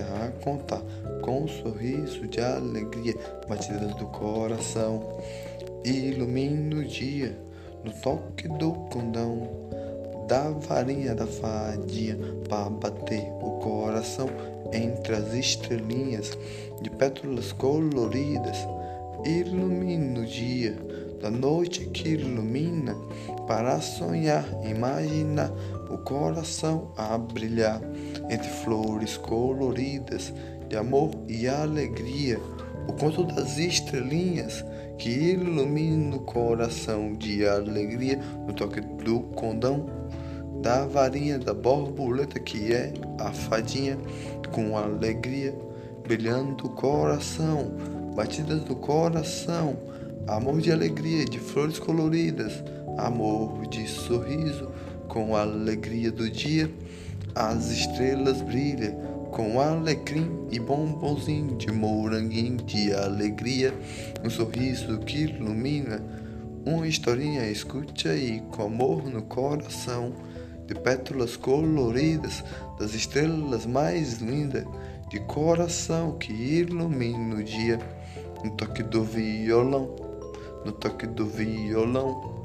a contar, com um sorriso de alegria, batidas do coração. Ilumina o dia no toque do condão, da varinha da fadinha, para bater o coração entre as estrelinhas de pétalas coloridas. Ilumina o dia da noite que ilumina para sonhar, imaginar o coração a brilhar entre flores coloridas de amor e alegria. O conto das estrelinhas que ilumina o coração de alegria. No toque do condão da varinha da borboleta que é a fadinha com alegria brilhando o coração, batidas do coração, amor de alegria de flores coloridas, amor de sorriso com a alegria do dia, as estrelas brilham com alecrim e bombonzinho de moranguinho de alegria, um sorriso que ilumina, uma historinha escute aí com amor no coração, de pétalas coloridas, das estrelas mais lindas, de coração que ilumina o dia, no toque do violão, no toque do violão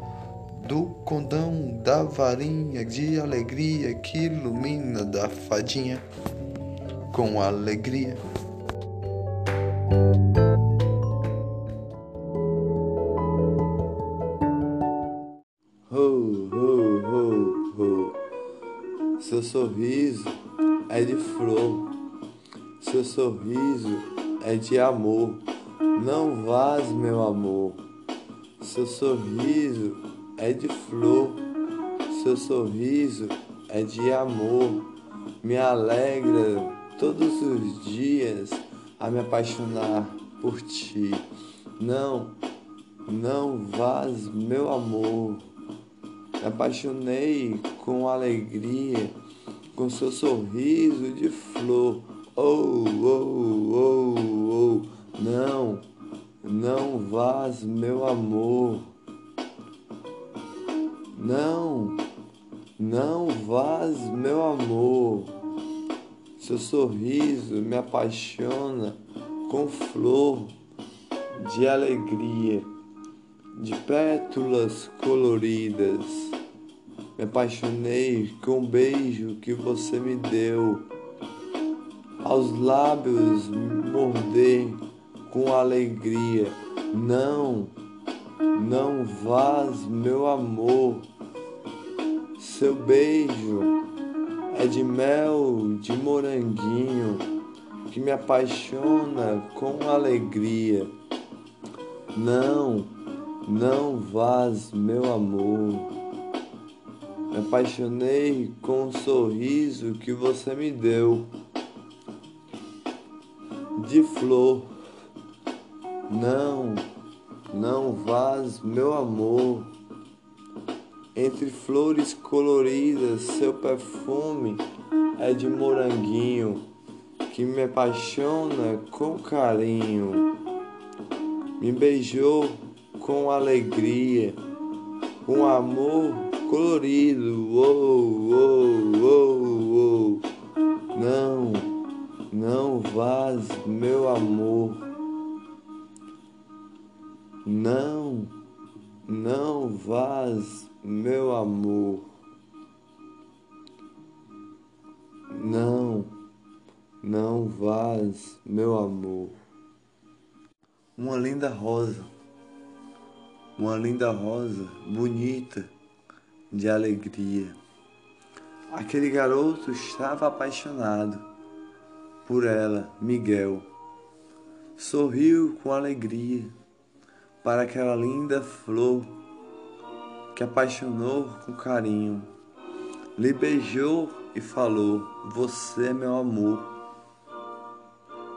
do condão da varinha de alegria que ilumina da fadinha com alegria. Ho, ho, ho, ho. Seu sorriso é de flor, seu sorriso é de amor. Não vás, meu amor, seu sorriso é de flor, seu sorriso é de amor, me alegra todos os dias a me apaixonar por ti. Não, não vás, meu amor. Me apaixonei com alegria, com seu sorriso de flor. Oh, oh, oh, oh. Não, não vás, meu amor. Não, não vás, meu amor. Seu sorriso me apaixona com flor de alegria, de pétalas coloridas. Me apaixonei com o beijo que você me deu. Aos lábios morder com alegria. Não, não vás, meu amor seu beijo é de mel de moranguinho que me apaixona com alegria. Não, não vás, meu amor. Me apaixonei com o sorriso que você me deu de flor. Não, não vás, meu amor entre flores coloridas, seu perfume é de moranguinho que me apaixona com carinho. Me beijou com alegria, com amor colorido. Oh, oh, oh, oh. Não, não vás, meu amor. Não, não vás, meu amor, não, não vás, meu amor. Uma linda rosa, uma linda rosa, bonita, de alegria. Aquele garoto estava apaixonado por ela, Miguel. Sorriu com alegria para aquela linda flor que apaixonou com carinho, lhe beijou e falou: Você é meu amor,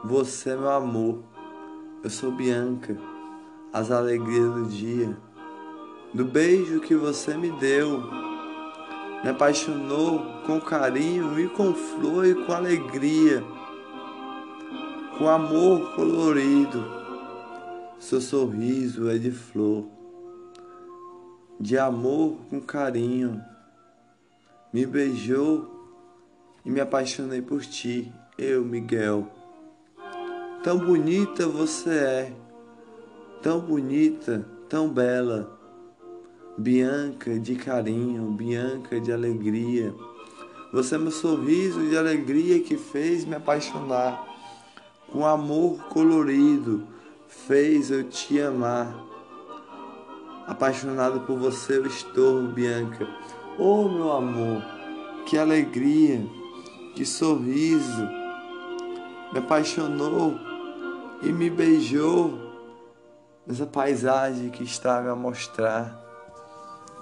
você é meu amor, eu sou Bianca, as alegrias do dia, do beijo que você me deu. Me apaixonou com carinho e com flor e com alegria, com amor colorido. Seu sorriso é de flor de amor com carinho. Me beijou e me apaixonei por ti. eu, Miguel. Tão bonita você é, tão bonita, tão bela. Bianca de carinho, Bianca de alegria. Você é meu sorriso de alegria que fez me apaixonar. Com amor colorido, fez eu te amar. Apaixonado por você eu estou, Bianca. Oh, meu amor, que alegria, que sorriso. Me apaixonou e me beijou nessa paisagem que estava a mostrar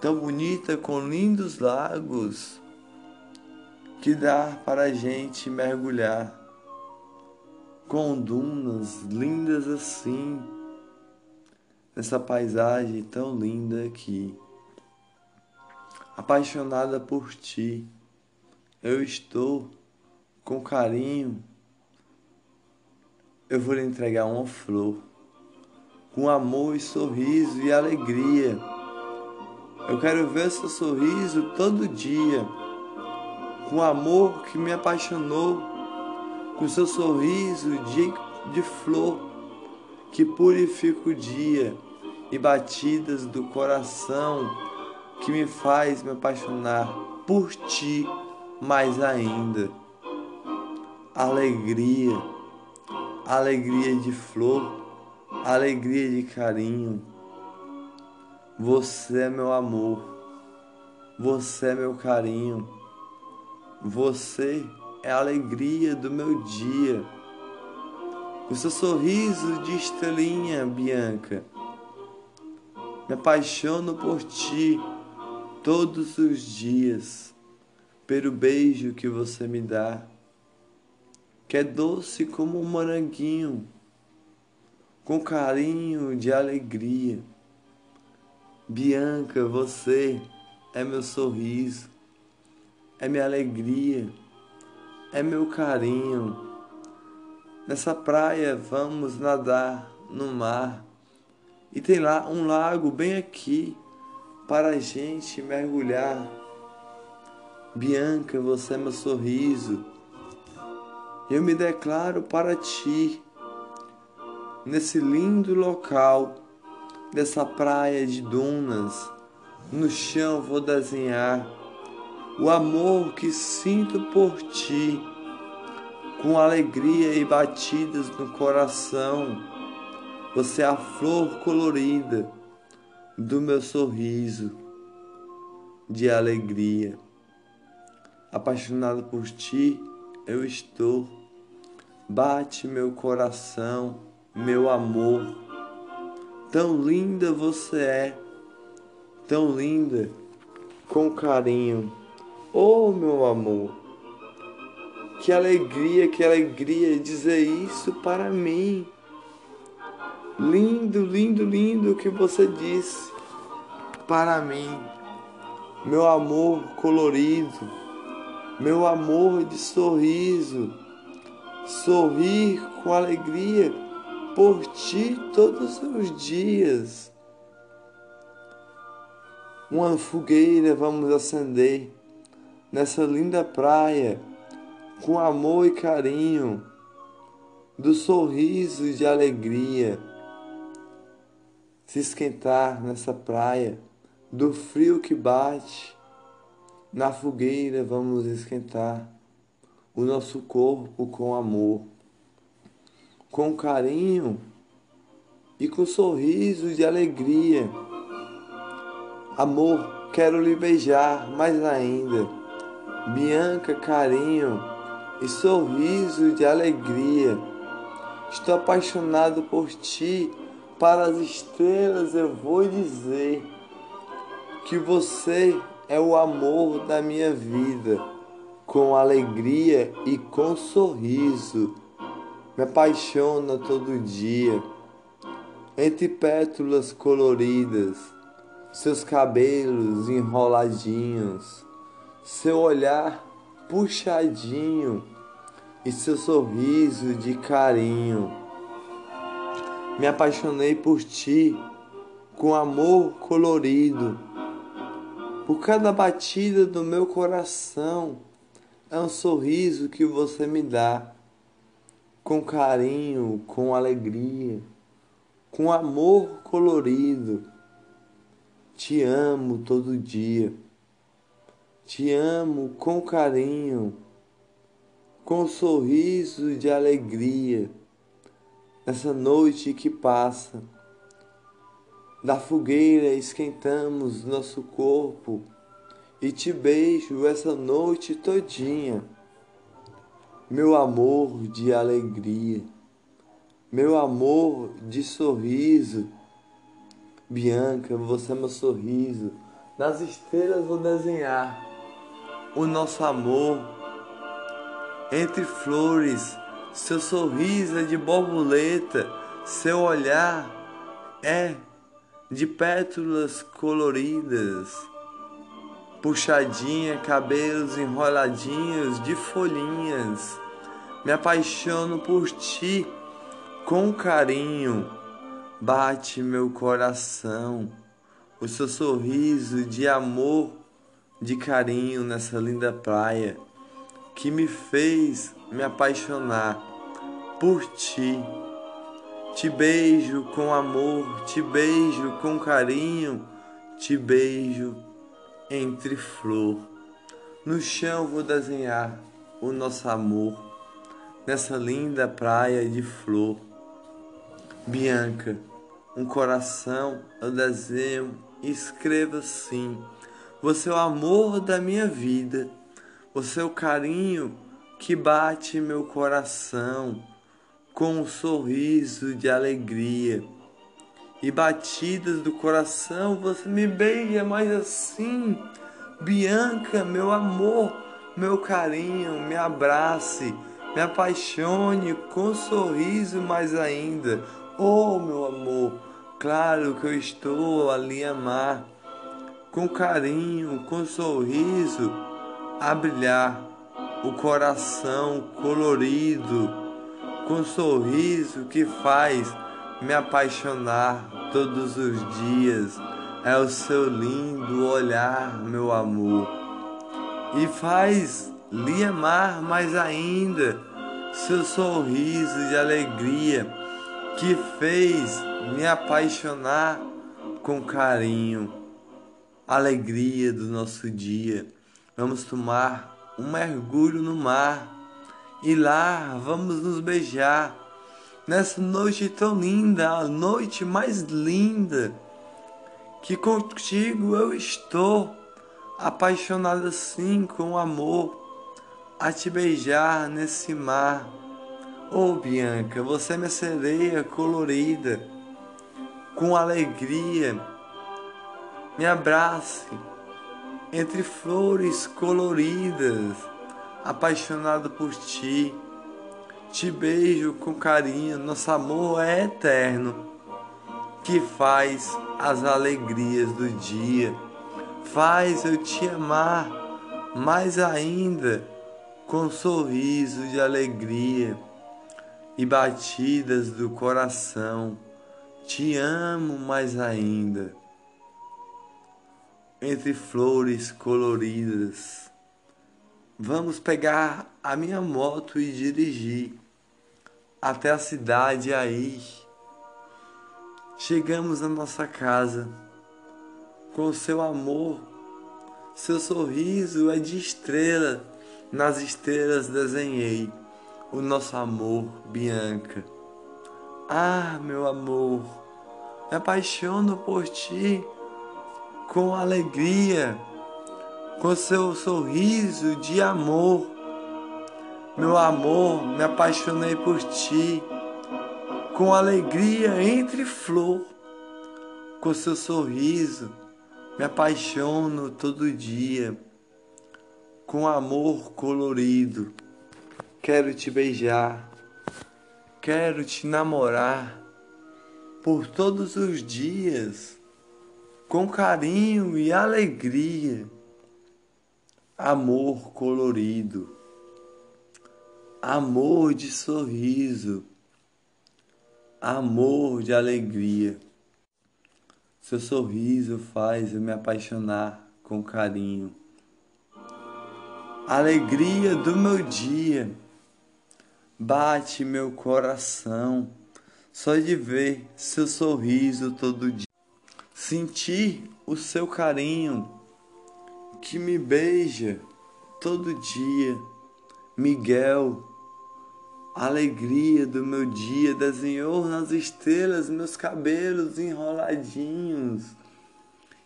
tão bonita com lindos lagos que dá para a gente mergulhar com dunas lindas assim nessa paisagem tão linda aqui. Apaixonada por ti, eu estou com carinho. Eu vou lhe entregar uma flor com amor e sorriso e alegria eu quero ver seu sorriso todo dia, com amor que me apaixonou, com seu sorriso de, de flor que purifica o dia e batidas do coração que me faz me apaixonar por ti mais ainda. Alegria, alegria de flor, alegria de carinho você é meu amor, você é meu carinho, você é a alegria do meu dia. O seu sorriso de estrelinha, Bianca. Me apaixono por ti todos os dias, pelo beijo que você me dá, que é doce como um moranguinho, com carinho de alegria Bianca, você é meu sorriso, é minha alegria, é meu carinho. Nessa praia vamos nadar no mar e tem lá um lago bem aqui para a gente mergulhar. Bianca, você é meu sorriso. Eu me declaro para ti nesse lindo local dessa praia de dunas. No chão vou desenhar o amor que sinto por ti, com alegria e batidas no coração. Você é a flor colorida do meu sorriso de alegria. Apaixonado por ti, eu estou. Bate meu coração, meu amor Tão linda você é, tão linda, com carinho. Oh, meu amor, que alegria, que alegria dizer isso para mim. Lindo, lindo, lindo o que você disse para mim. Meu amor colorido, meu amor de sorriso, sorrir com alegria por ti todos os dias. Uma fogueira vamos acender nessa linda praia com amor e carinho, do sorriso de alegria. Se esquentar nessa praia, do frio que bate, na fogueira vamos esquentar o nosso corpo com amor com carinho e com sorrisos de alegria. Amor, quero lhe beijar mais ainda. Bianca, carinho e sorriso de alegria. Estou apaixonado por ti. Para as estrelas eu vou dizer que você é o amor da minha vida, com alegria e com sorriso me apaixona todo dia. Entre pétalas coloridas, seus cabelos enroladinhos, seu olhar puxadinho e seu sorriso de carinho. Me apaixonei por ti com amor colorido. Por cada batida do meu coração é um sorriso que você me dá com carinho, com alegria, com amor colorido. Te amo todo dia. Te amo com carinho, com sorriso de alegria. Nessa noite que passa, da fogueira esquentamos nosso corpo e te beijo essa noite todinha meu amor de alegria, meu amor de sorriso. Bianca, você é meu sorriso. Nas estrelas vou desenhar o nosso amor. Entre flores, seu sorriso é de borboleta, seu olhar é de pétalas coloridas puxadinha, cabelos enroladinhos de folhinhas. Me apaixono por ti com carinho. Bate meu coração, o seu sorriso de amor, de carinho nessa linda praia que me fez me apaixonar por ti. Te beijo com amor, te beijo com carinho, te beijo entre flor. No chão vou desenhar o nosso amor nessa linda praia de flor. Bianca, um coração eu desenho e escrevo assim: Você é o amor da minha vida, você é o carinho que bate meu coração com um sorriso de alegria e batidas do coração, você me beija mais assim. Bianca, meu amor, meu carinho, me abrace, me apaixone com um sorriso mais ainda. Oh, meu amor, claro que eu estou a lhe amar, com carinho, com sorriso, a brilhar o coração colorido, com sorriso que faz me apaixonar todos os dias. É o seu lindo olhar, meu amor, e faz lhe amar mais ainda. Seu sorriso de alegria que fez me apaixonar com carinho, alegria do nosso dia. Vamos tomar um mergulho no mar e lá vamos nos beijar nessa noite tão linda, a noite mais linda, que contigo eu estou, apaixonado assim com amor, a te beijar nesse mar. Oh Bianca, você é minha sereia colorida, com alegria, me abrace entre flores coloridas, apaixonado por ti te beijo com carinho, nosso amor é eterno, que faz as alegrias do dia, faz eu te amar mais ainda, com sorriso de alegria e batidas do coração. Te amo mais ainda. Entre flores coloridas, vamos pegar a minha moto e dirigir até a cidade aí. Chegamos à nossa casa com seu amor, seu sorriso é de estrela, nas estrelas desenhei o nosso amor, Bianca. Ah, meu amor, me apaixono por ti com alegria, com seu sorriso de amor. Meu amor, me apaixonei por ti, com alegria entre flor, com seu sorriso, me apaixono todo dia, com amor colorido. Quero te beijar, quero te namorar por todos os dias, com carinho e alegria. Amor colorido amor de sorriso, amor de alegria. Seu sorriso faz eu me apaixonar com carinho. Alegria do meu dia, Bate meu coração só de ver seu sorriso todo dia. Sentir o seu carinho que me beija todo dia. Miguel, alegria do meu dia, desenhou nas estrelas meus cabelos enroladinhos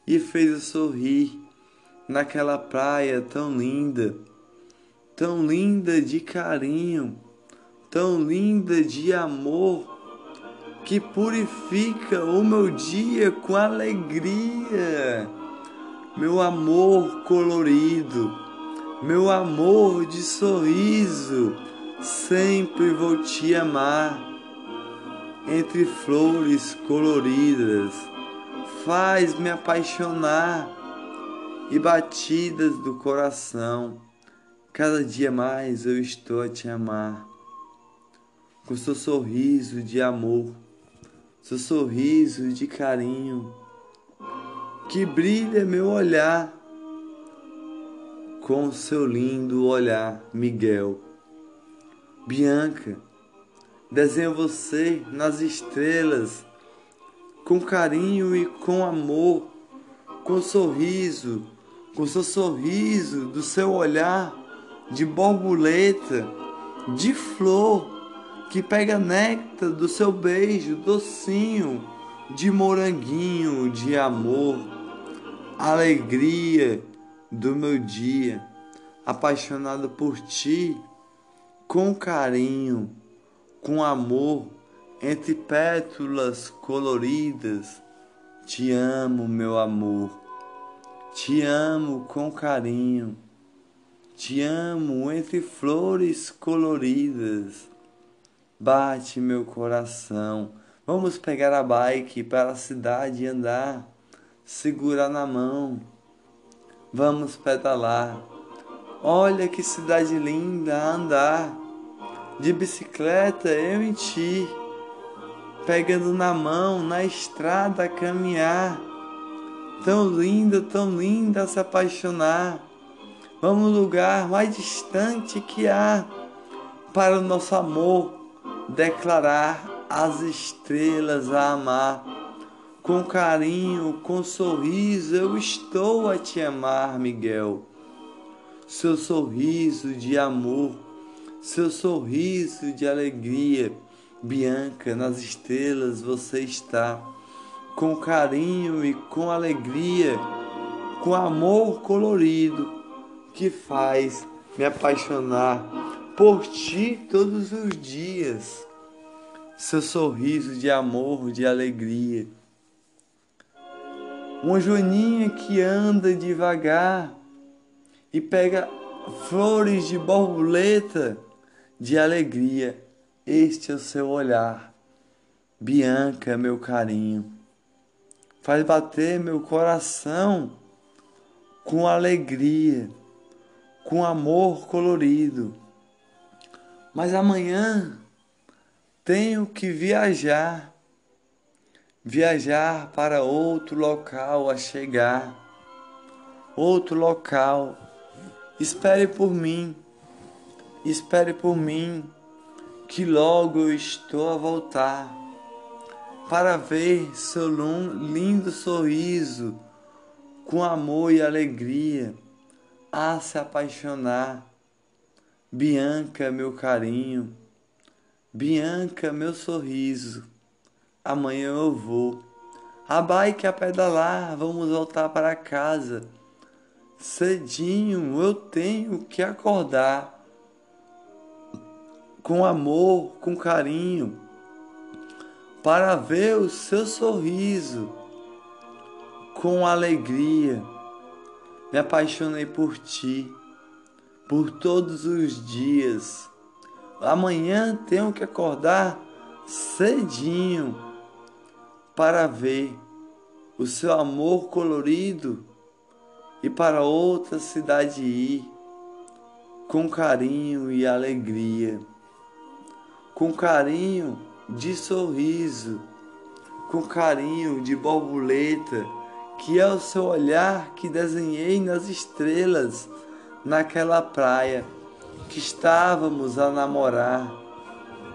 e fez eu sorrir naquela praia tão linda, tão linda de carinho tão linda de amor que purifica o meu dia com alegria. Meu amor colorido, meu amor de sorriso, sempre vou te amar. Entre flores coloridas, faz me apaixonar e batidas do coração. Cada dia mais eu estou a te amar com seu sorriso de amor, seu sorriso de carinho, que brilha meu olhar com seu lindo olhar, Miguel. Bianca, desenho você nas estrelas, com carinho e com amor, com sorriso, com seu sorriso, do seu olhar de borboleta, de flor que pega néctar do seu beijo docinho de moranguinho de amor, alegria do meu dia, apaixonado por ti, com carinho, com amor, entre pétalas coloridas. Te amo, meu amor, te amo com carinho, te amo entre flores coloridas Bate meu coração. Vamos pegar a bike para a cidade e andar. Segurar na mão. Vamos pedalar. Olha que cidade linda andar. De bicicleta eu em ti. Pegando na mão, na estrada caminhar. Tão linda, tão linda se apaixonar. Vamos no lugar mais distante que há para o nosso amor declarar as estrelas a amar. Com carinho, com sorriso, eu estou a te amar, Miguel. Seu sorriso de amor, seu sorriso de alegria, Bianca, nas estrelas você está. Com carinho e com alegria, com amor colorido que faz me apaixonar por ti todos os dias, seu sorriso de amor, de alegria. Uma joaninha que anda devagar e pega flores de borboleta de alegria. Este é o seu olhar, Bianca, meu carinho. Faz bater meu coração com alegria, com amor colorido mas amanhã tenho que viajar, viajar para outro local a chegar, outro local. Espere por mim, espere por mim, que logo eu estou a voltar para ver seu lindo sorriso com amor e alegria a se apaixonar Bianca, meu carinho, Bianca, meu sorriso, amanhã eu vou. A bike a pedalar, vamos voltar para casa. Cedinho eu tenho que acordar. Com amor, com carinho, para ver o seu sorriso. Com alegria, me apaixonei por ti por todos os dias. Amanhã tenho que acordar cedinho para ver o seu amor colorido e para outra cidade ir com carinho e alegria, com carinho de sorriso, com carinho de borboleta, que é o seu olhar que desenhei nas estrelas naquela praia que estávamos a namorar.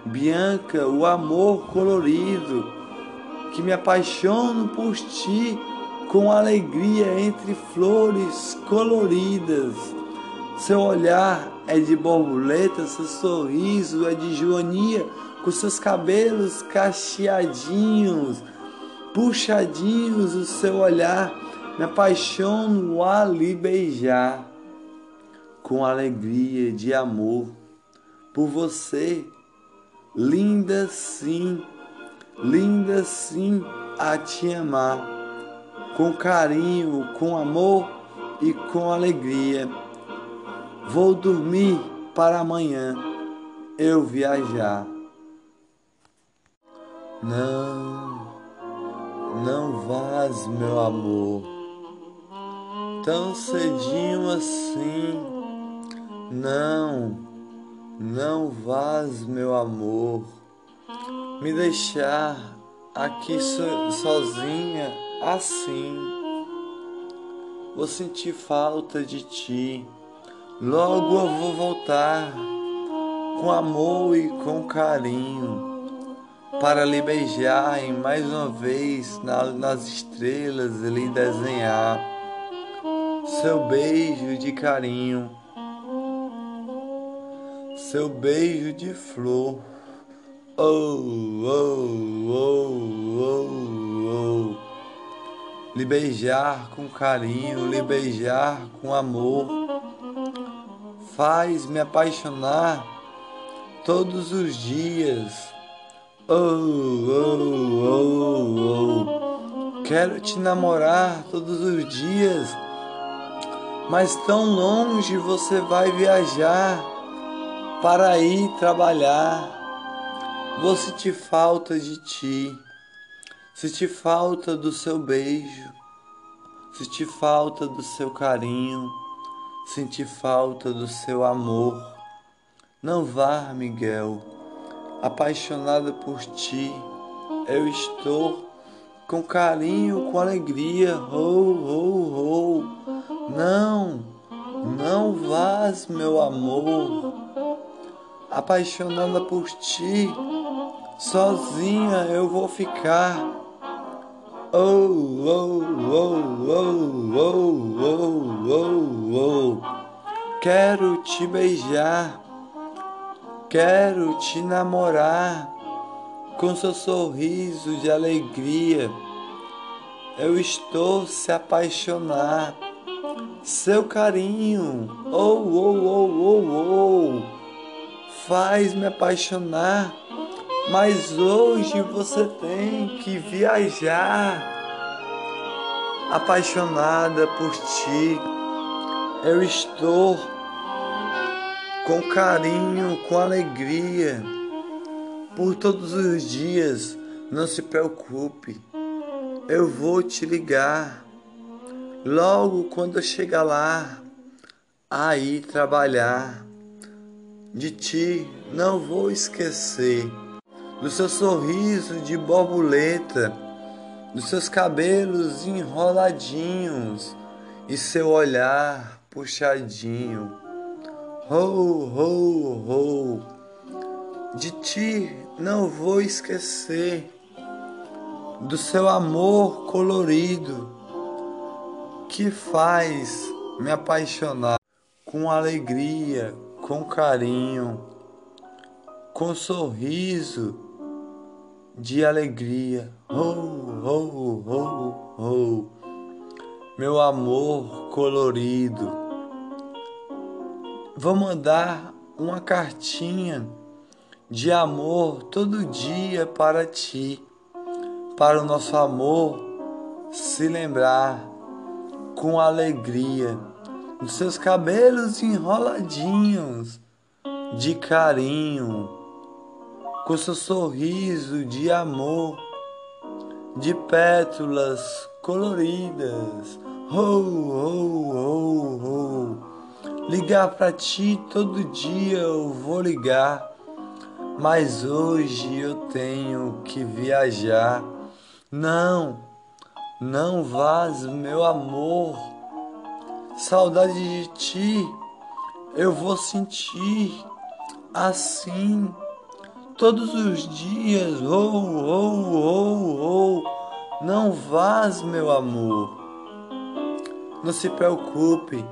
Bianca, o amor colorido, que me apaixono por ti com alegria entre flores coloridas. Seu olhar é de borboleta, seu sorriso é de joania, com seus cabelos cacheadinhos, puxadinhos, o seu olhar me apaixono a lhe beijar com alegria de amor por você, linda sim, linda sim a te amar, com carinho, com amor e com alegria. Vou dormir para amanhã eu viajar. Não, não vás, meu amor, tão cedinho assim não, não vás, meu amor, me deixar aqui so, sozinha assim. Vou sentir falta de ti, logo eu vou voltar com amor e com carinho para lhe beijar e mais uma vez nas estrelas lhe desenhar seu beijo de carinho seu beijo de flor. Oh, oh, oh, oh, oh. Lhe beijar com carinho, lhe beijar com amor. Faz me apaixonar todos os dias. Oh, oh, oh, oh. Quero te namorar todos os dias, mas tão longe você vai viajar para ir trabalhar. Vou sentir falta de ti, sentir falta do seu beijo, sentir falta do seu carinho, sentir falta do seu amor. Não vá, Miguel, apaixonada por ti, eu estou com carinho, com alegria. Oh, oh, oh. Não, não vás, meu amor apaixonada por ti, sozinha eu vou ficar. Oh, oh, oh, oh, oh, oh, oh, oh. Quero te beijar, quero te namorar com seu sorriso de alegria. Eu estou se apaixonar, seu carinho, oh, oh, oh, oh, oh faz me apaixonar, mas hoje você tem que viajar. Apaixonada por ti, eu estou com carinho, com alegria, por todos os dias. Não se preocupe, eu vou te ligar. Logo quando eu chegar lá, aí trabalhar de ti não vou esquecer, do seu sorriso de borboleta, dos seus cabelos enroladinhos e seu olhar puxadinho. Ho, ho, ho. De ti não vou esquecer, do seu amor colorido que faz me apaixonar com alegria, com carinho, com sorriso de alegria. Oh, oh, oh, oh, meu amor colorido. Vou mandar uma cartinha de amor todo dia para ti, para o nosso amor se lembrar com alegria os seus cabelos enroladinhos de carinho, com seu sorriso de amor, de pétalas coloridas. Oh, oh, oh, oh. Ligar para ti todo dia eu vou ligar, mas hoje eu tenho que viajar. Não, não vás, meu amor Saudade de ti eu vou sentir assim todos os dias. Oh, oh, oh, oh. Não vás, meu amor. Não se preocupe,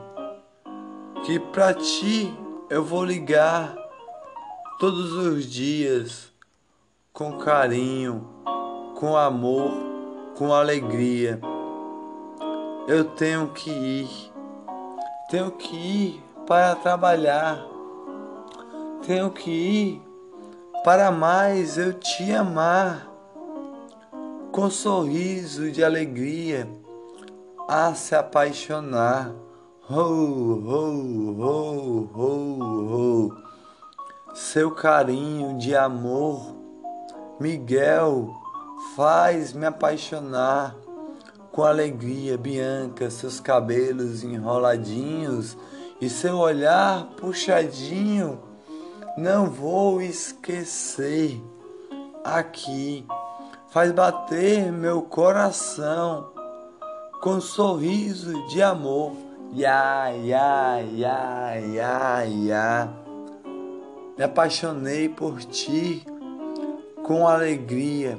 que para ti eu vou ligar todos os dias com carinho, com amor, com alegria. Eu tenho que ir, tenho que ir para trabalhar, tenho que ir para mais eu te amar, com sorriso de alegria, a se apaixonar. Oh, oh, oh, oh, oh. Seu carinho de amor, Miguel, faz me apaixonar com alegria, Bianca, seus cabelos enroladinhos e seu olhar puxadinho. Não vou esquecer aqui, faz bater meu coração com sorriso de amor. Ya, ya, ya, ya, ya. Me apaixonei por ti com alegria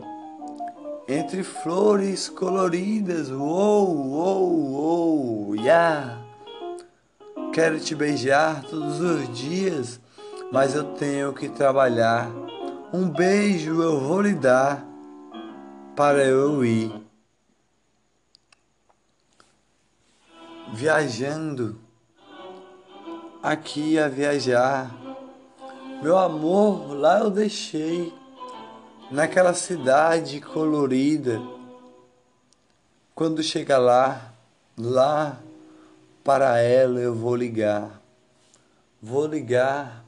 entre flores coloridas. Uou, uou, uou, ya. Quero te beijar todos os dias, mas eu tenho que trabalhar. Um beijo eu vou lhe dar para eu ir. Viajando, aqui a viajar. Meu amor, lá eu deixei, naquela cidade colorida. Quando chega lá, lá para ela eu vou ligar. Vou ligar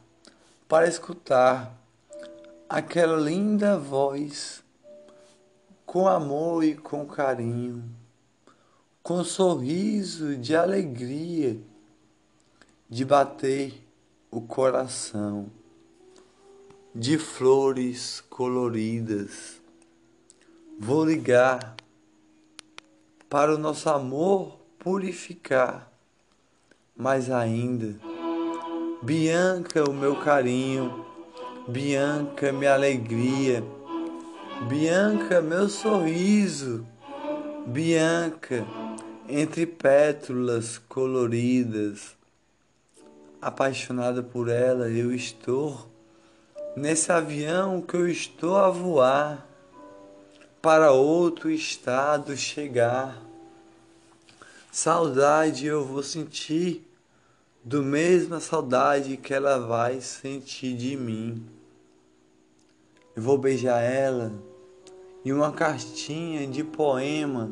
para escutar aquela linda voz com amor e com carinho, com sorriso de alegria de bater o coração de flores coloridas. Vou ligar para o nosso amor purificar mais ainda. Bianca, o meu carinho, Bianca, minha alegria, Bianca, meu sorriso, Bianca, entre pétalas coloridas, apaixonada por ela, eu estou nesse avião que eu estou a voar para outro estado chegar. Saudade eu vou sentir do mesma saudade que ela vai sentir de mim. Eu vou beijar ela e uma cartinha de poema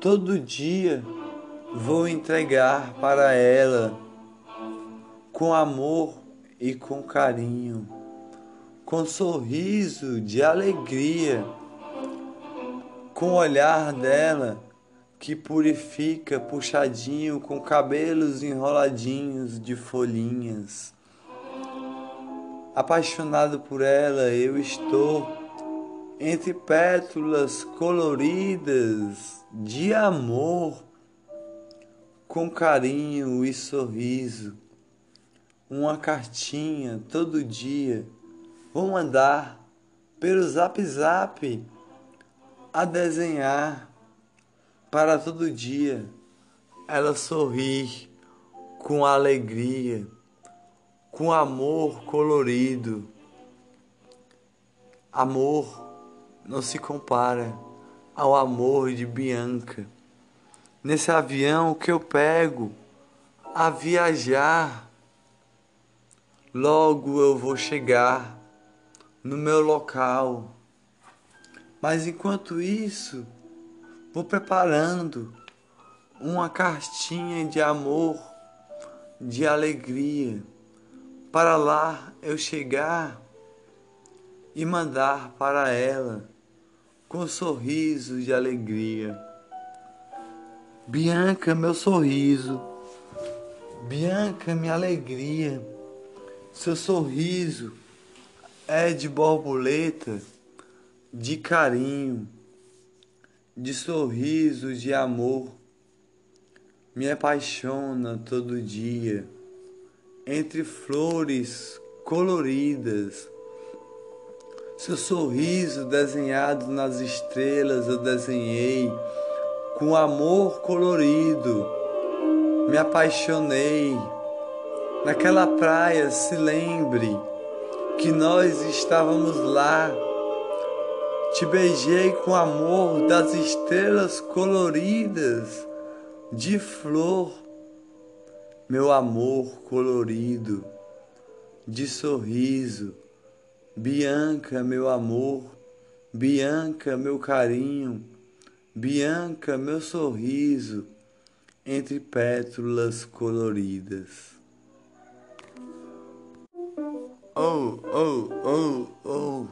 todo dia vou entregar para ela com amor e com carinho, com sorriso de alegria, com o olhar dela que purifica puxadinho com cabelos enroladinhos de folhinhas. Apaixonado por ela, eu estou entre pétalas coloridas de amor, com carinho e sorriso. Uma cartinha todo dia vou mandar pelo zap zap a desenhar para todo dia ela sorrir com alegria, com amor colorido. Amor não se compara ao amor de Bianca. Nesse avião que eu pego a viajar, logo eu vou chegar no meu local. Mas enquanto isso, Vou preparando uma cartinha de amor, de alegria, para lá eu chegar e mandar para ela com um sorriso de alegria. Bianca, meu sorriso, Bianca, minha alegria, seu sorriso é de borboleta, de carinho de sorriso, de amor, me apaixona todo dia entre flores coloridas, Seu sorriso desenhado nas estrelas eu desenhei com amor colorido. Me apaixonei. Naquela praia, se lembre que nós estávamos lá. Te beijei com amor das estrelas coloridas de flor, meu amor colorido de sorriso. Bianca, meu amor, Bianca, meu carinho, Bianca, meu sorriso entre pétalas coloridas. Oh, oh, oh, oh.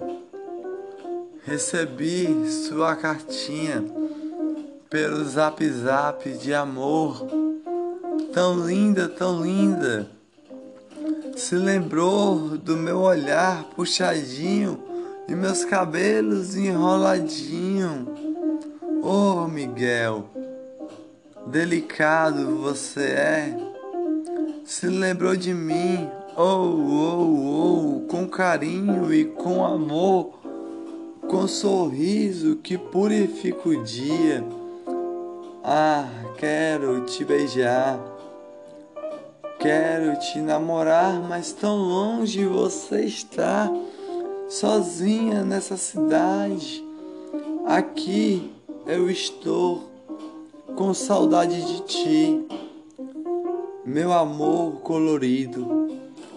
Recebi sua cartinha pelo zap zap de amor. Tão linda, tão linda. Se lembrou do meu olhar puxadinho e meus cabelos enroladinho. Oh, Miguel, delicado você é. Se lembrou de mim, oh, oh, oh, com carinho e com amor, com sorriso que purifica o dia. Ah, quero te beijar, quero te namorar, mas tão longe você está, sozinha nessa cidade. Aqui eu estou com saudade de ti, meu amor colorido,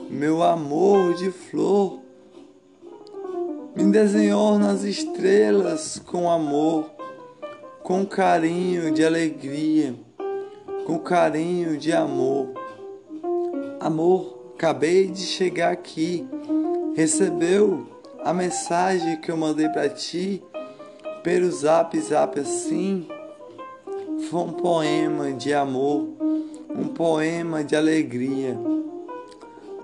meu amor de flor. Me desenhou nas estrelas com amor, com carinho de alegria, com carinho de amor. Amor, acabei de chegar aqui. Recebeu a mensagem que eu mandei para ti pelo zap zap assim? Foi um poema de amor, um poema de alegria.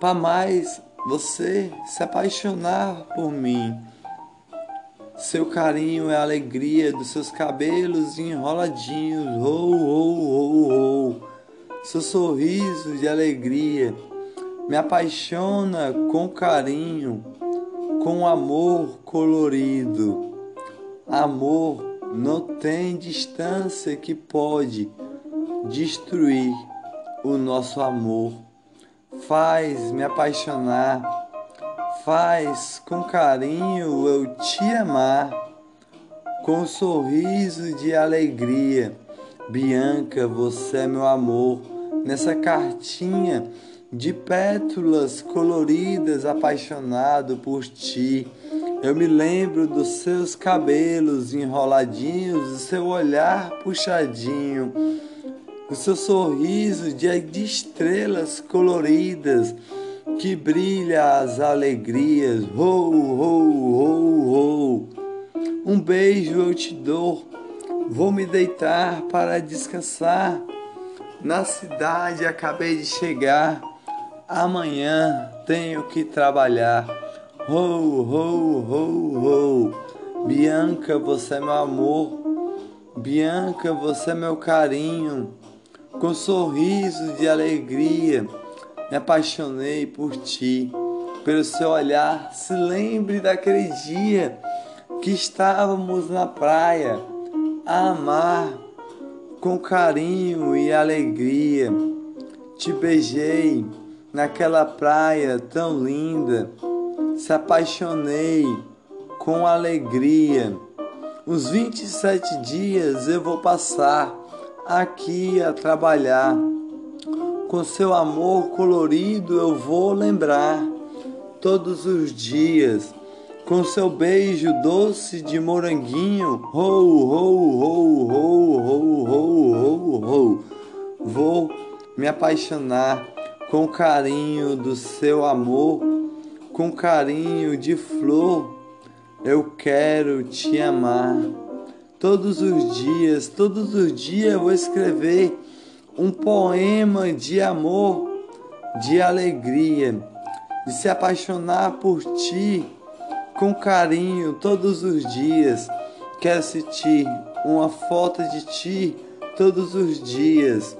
Para mais você se apaixonar por mim. Seu carinho é a alegria dos seus cabelos enroladinhos, oh, oh, oh, oh. Seu sorriso de alegria me apaixona com carinho, com amor colorido. Amor não tem distância que pode destruir o nosso amor. Faz me apaixonar, faz com carinho eu te amar, com um sorriso de alegria. Bianca, você é meu amor. Nessa cartinha de pétalas coloridas, apaixonado por ti. Eu me lembro dos seus cabelos enroladinhos, do seu olhar puxadinho, do seu sorriso de, de estrelas coloridas que brilha as alegrias. Oh, oh, oh, oh. Um beijo eu te dou. Vou me deitar para descansar. Na cidade acabei de chegar. Amanhã tenho que trabalhar. Ho, ho, ho, ho. Bianca, você é meu amor. Bianca, você é meu carinho. Com sorriso de alegria, me apaixonei por ti. Pelo seu olhar, se lembre daquele dia que estávamos na praia a amar com carinho e alegria. Te beijei naquela praia tão linda se apaixonei com alegria. Uns 27 dias eu vou passar aqui a trabalhar. Com seu amor colorido eu vou lembrar todos os dias. Com seu beijo doce de moranguinho, ho, ho, ho, ho, ho, ho, ho, ho. Vou me apaixonar com carinho do seu amor com carinho de flor, eu quero te amar. Todos os dias, todos os dias eu vou escrever um poema de amor, de alegria, de se apaixonar por ti com carinho todos os dias. Quero sentir uma foto de ti todos os dias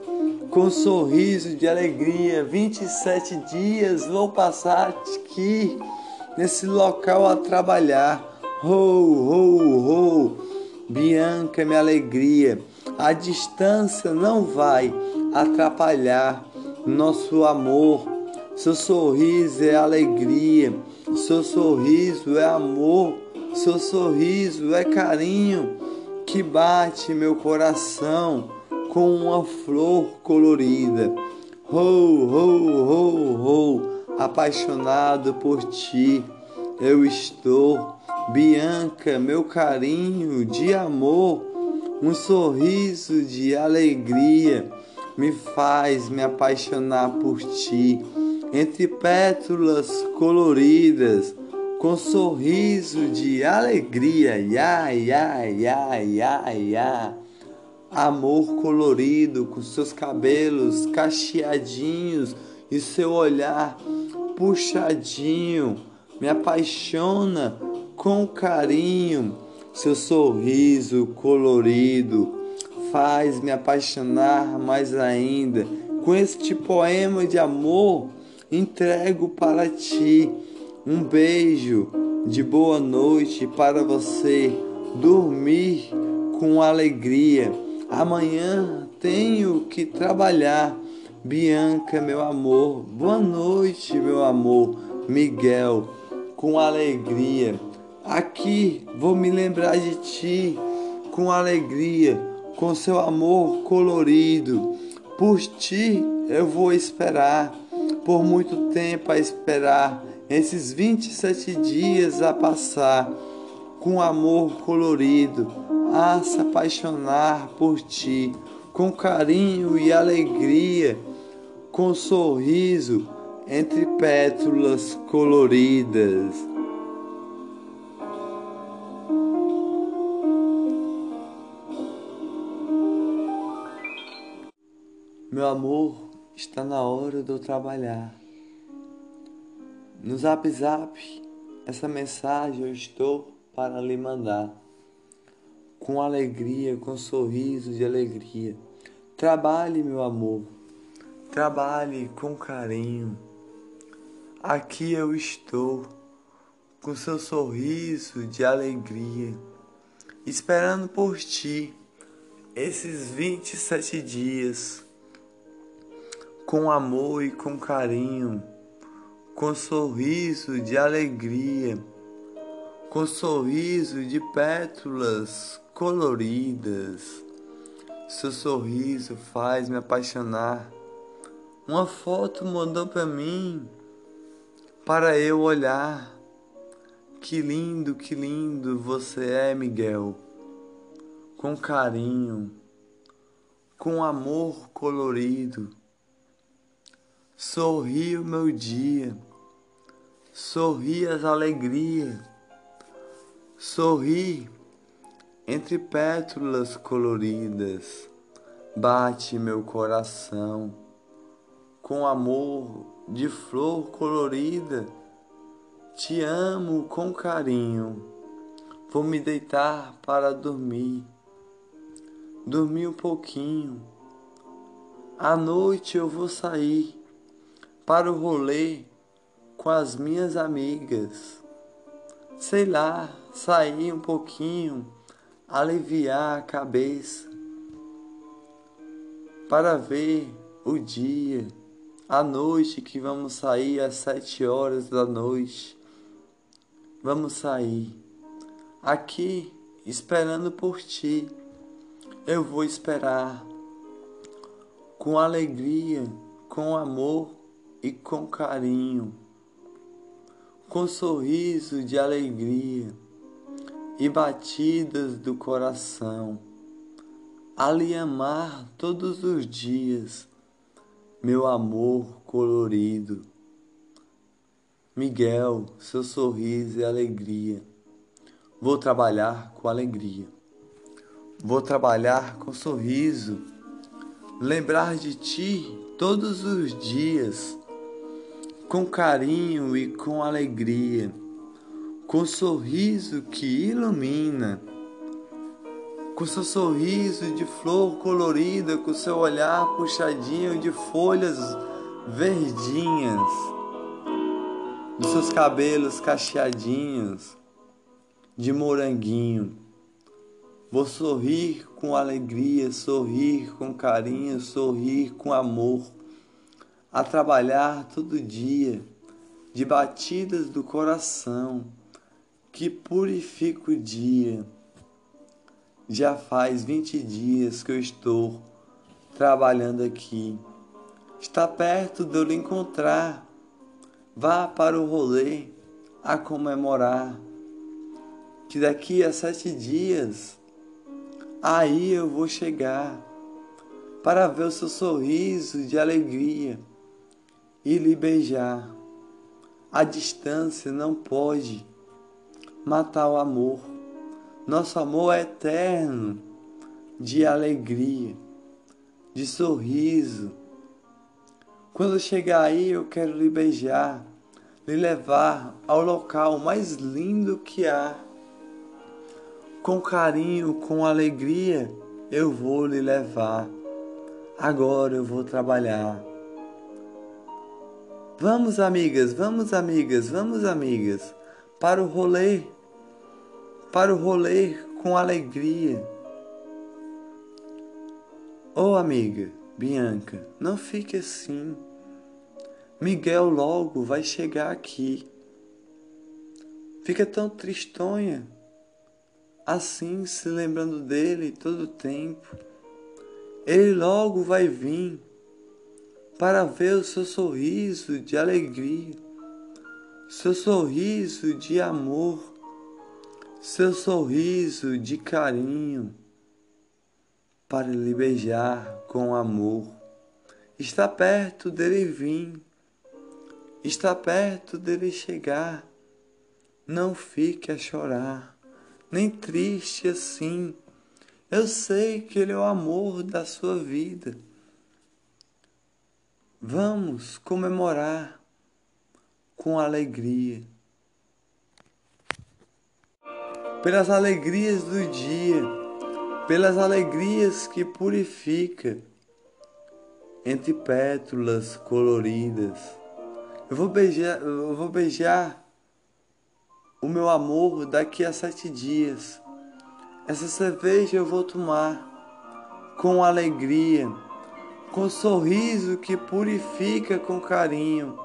com um sorriso de alegria. 27 dias vou passar aqui nesse local a trabalhar. Ho, ho, ho, Bianca, minha alegria. A distância não vai atrapalhar nosso amor. Seu sorriso é alegria, seu sorriso é amor, seu sorriso é carinho que bate meu coração com uma flor colorida. Ho, ho, ho, ho, apaixonado por ti, eu estou. Bianca, meu carinho de amor, um sorriso de alegria me faz me apaixonar por ti. Entre pétalas coloridas, com sorriso de alegria, ya, ya, ya, ya, ya amor colorido, com seus cabelos cacheadinhos e seu olhar puxadinho, me apaixona com carinho, seu sorriso colorido faz me apaixonar mais ainda. Com este poema de amor, entrego para ti um beijo de boa noite para você dormir com alegria Amanhã tenho que trabalhar. Bianca, meu amor, boa noite, meu amor. Miguel, com alegria. Aqui vou me lembrar de ti, com alegria, com seu amor colorido. Por ti eu vou esperar, por muito tempo a esperar, esses 27 dias a passar, com amor colorido a se apaixonar por ti com carinho e alegria, com sorriso entre pétalas coloridas. Meu amor, está na hora de eu trabalhar. No zap zap, essa mensagem eu estou para lhe mandar com alegria, com sorriso de alegria. Trabalhe, meu amor, trabalhe com carinho. Aqui eu estou, com seu sorriso de alegria, esperando por ti esses 27 dias, com amor e com carinho, com sorriso de alegria, com sorriso de pétalas coloridas. Seu sorriso faz me apaixonar. Uma foto mandou para mim para eu olhar. Que lindo, que lindo você é, Miguel. Com carinho, com amor colorido. Sorri o meu dia, sorri as alegrias, sorri entre pétalas coloridas, bate meu coração com amor de flor colorida. Te amo com carinho. Vou me deitar para dormir. Dormir um pouquinho. À noite eu vou sair para o rolê com as minhas amigas. Sei lá, sair um pouquinho aliviar a cabeça para ver o dia, a noite que vamos sair às sete horas da noite. Vamos sair aqui esperando por ti. Eu vou esperar com alegria, com amor e com carinho, com sorriso de alegria e batidas do coração, a lhe amar todos os dias, meu amor colorido. Miguel, seu sorriso e alegria. Vou trabalhar com alegria. Vou trabalhar com sorriso. Lembrar de ti todos os dias, com carinho e com alegria com sorriso que ilumina, com seu sorriso de flor colorida, com seu olhar puxadinho de folhas verdinhas. dos seus cabelos cacheadinhos de moranguinho. Vou sorrir com alegria, sorrir com carinho, sorrir com amor, a trabalhar todo dia de batidas do coração que purifica o dia. Já faz vinte dias que eu estou trabalhando aqui. Está perto de eu lhe encontrar. Vá para o rolê a comemorar. Que daqui a sete dias, aí eu vou chegar para ver o seu sorriso de alegria e lhe beijar. A distância não pode matar o amor. Nosso amor é eterno, de alegria, de sorriso. Quando chegar aí, eu quero lhe beijar, lhe levar ao local mais lindo que há. Com carinho, com alegria, eu vou lhe levar. Agora eu vou trabalhar. Vamos, amigas, vamos, amigas, vamos, amigas, para o rolê, para o rolê com alegria. Oh, amiga, Bianca, não fique assim. Miguel logo vai chegar aqui. Fica tão tristonha, assim se lembrando dele todo o tempo. Ele logo vai vir para ver o seu sorriso de alegria, seu sorriso de amor, seu sorriso de carinho, para lhe beijar com amor. Está perto dele vir, está perto dele chegar. Não fique a chorar, nem triste assim. Eu sei que ele é o amor da sua vida. Vamos comemorar com alegria. Pelas alegrias do dia, pelas alegrias que purifica entre pétalas coloridas. Eu vou beijar, eu vou beijar o meu amor daqui a sete dias. Essa cerveja eu vou tomar com alegria com sorriso que purifica com carinho.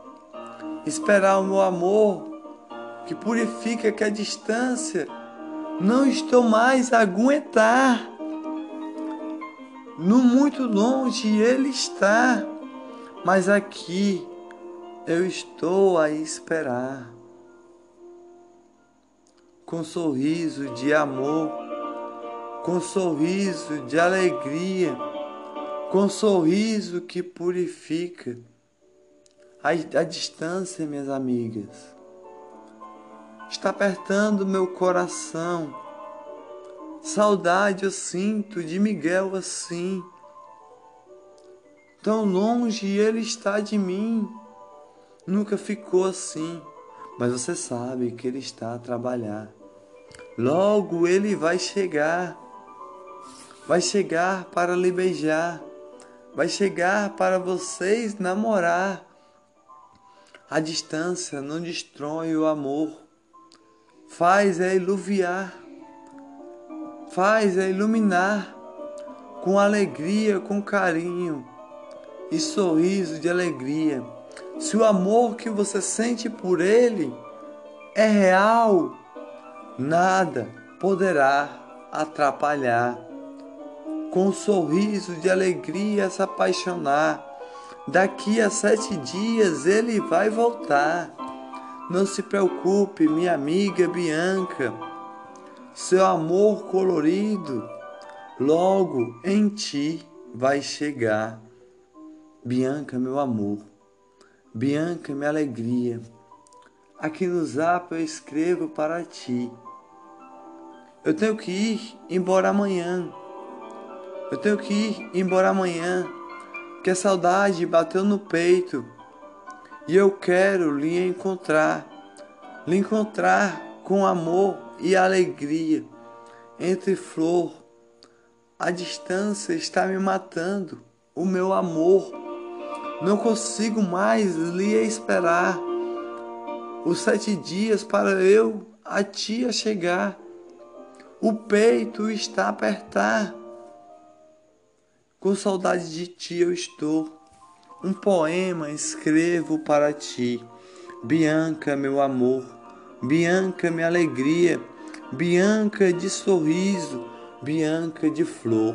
Esperar o meu amor que purifica que a distância não estou mais a aguentar. No muito longe ele está, mas aqui eu estou a esperar. Com sorriso de amor, com sorriso de alegria com sorriso que purifica. A, a distância, minhas amigas, está apertando meu coração. Saudade eu sinto de Miguel assim. Tão longe ele está de mim. Nunca ficou assim, mas você sabe que ele está a trabalhar. Logo ele vai chegar. Vai chegar para lhe beijar vai chegar para vocês namorar. A distância não destrói o amor, faz é iluviar, faz é iluminar com alegria, com carinho e sorriso de alegria. Se o amor que você sente por ele é real, nada poderá atrapalhar com um sorriso de alegria se apaixonar. Daqui a sete dias ele vai voltar. Não se preocupe, minha amiga Bianca. Seu amor colorido logo em ti vai chegar. Bianca, meu amor. Bianca, minha alegria. Aqui no zap eu escrevo para ti. Eu tenho que ir embora amanhã. Eu tenho que ir embora amanhã, que a saudade bateu no peito e eu quero lhe encontrar, lhe encontrar com amor e alegria. Entre flor, a distância está me matando, o meu amor. Não consigo mais lhe esperar. os sete dias para eu a ti a chegar. O peito está a apertar. Com saudade de ti eu estou. Um poema escrevo para ti. Bianca, meu amor. Bianca, minha alegria. Bianca de sorriso. Bianca de flor.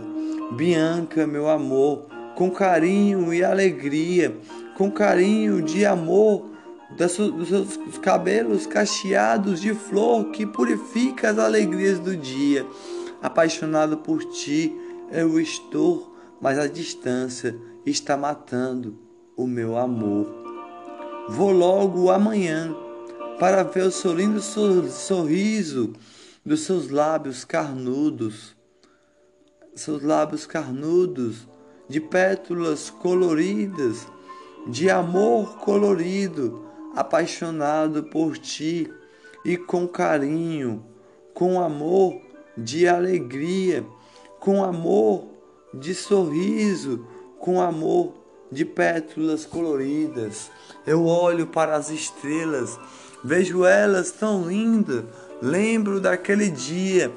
Bianca, meu amor. Com carinho e alegria. Com carinho de amor dos seus cabelos cacheados de flor que purifica as alegrias do dia. Apaixonado por ti, eu estou, mas a distância está matando o meu amor. Vou logo amanhã para ver o seu lindo sorriso dos seus lábios carnudos, seus lábios carnudos de pétalas coloridas, de amor colorido apaixonado por ti e com carinho, com amor de alegria, com amor de sorriso, com amor de pétalas coloridas. Eu olho para as estrelas, vejo elas tão lindas. Lembro daquele dia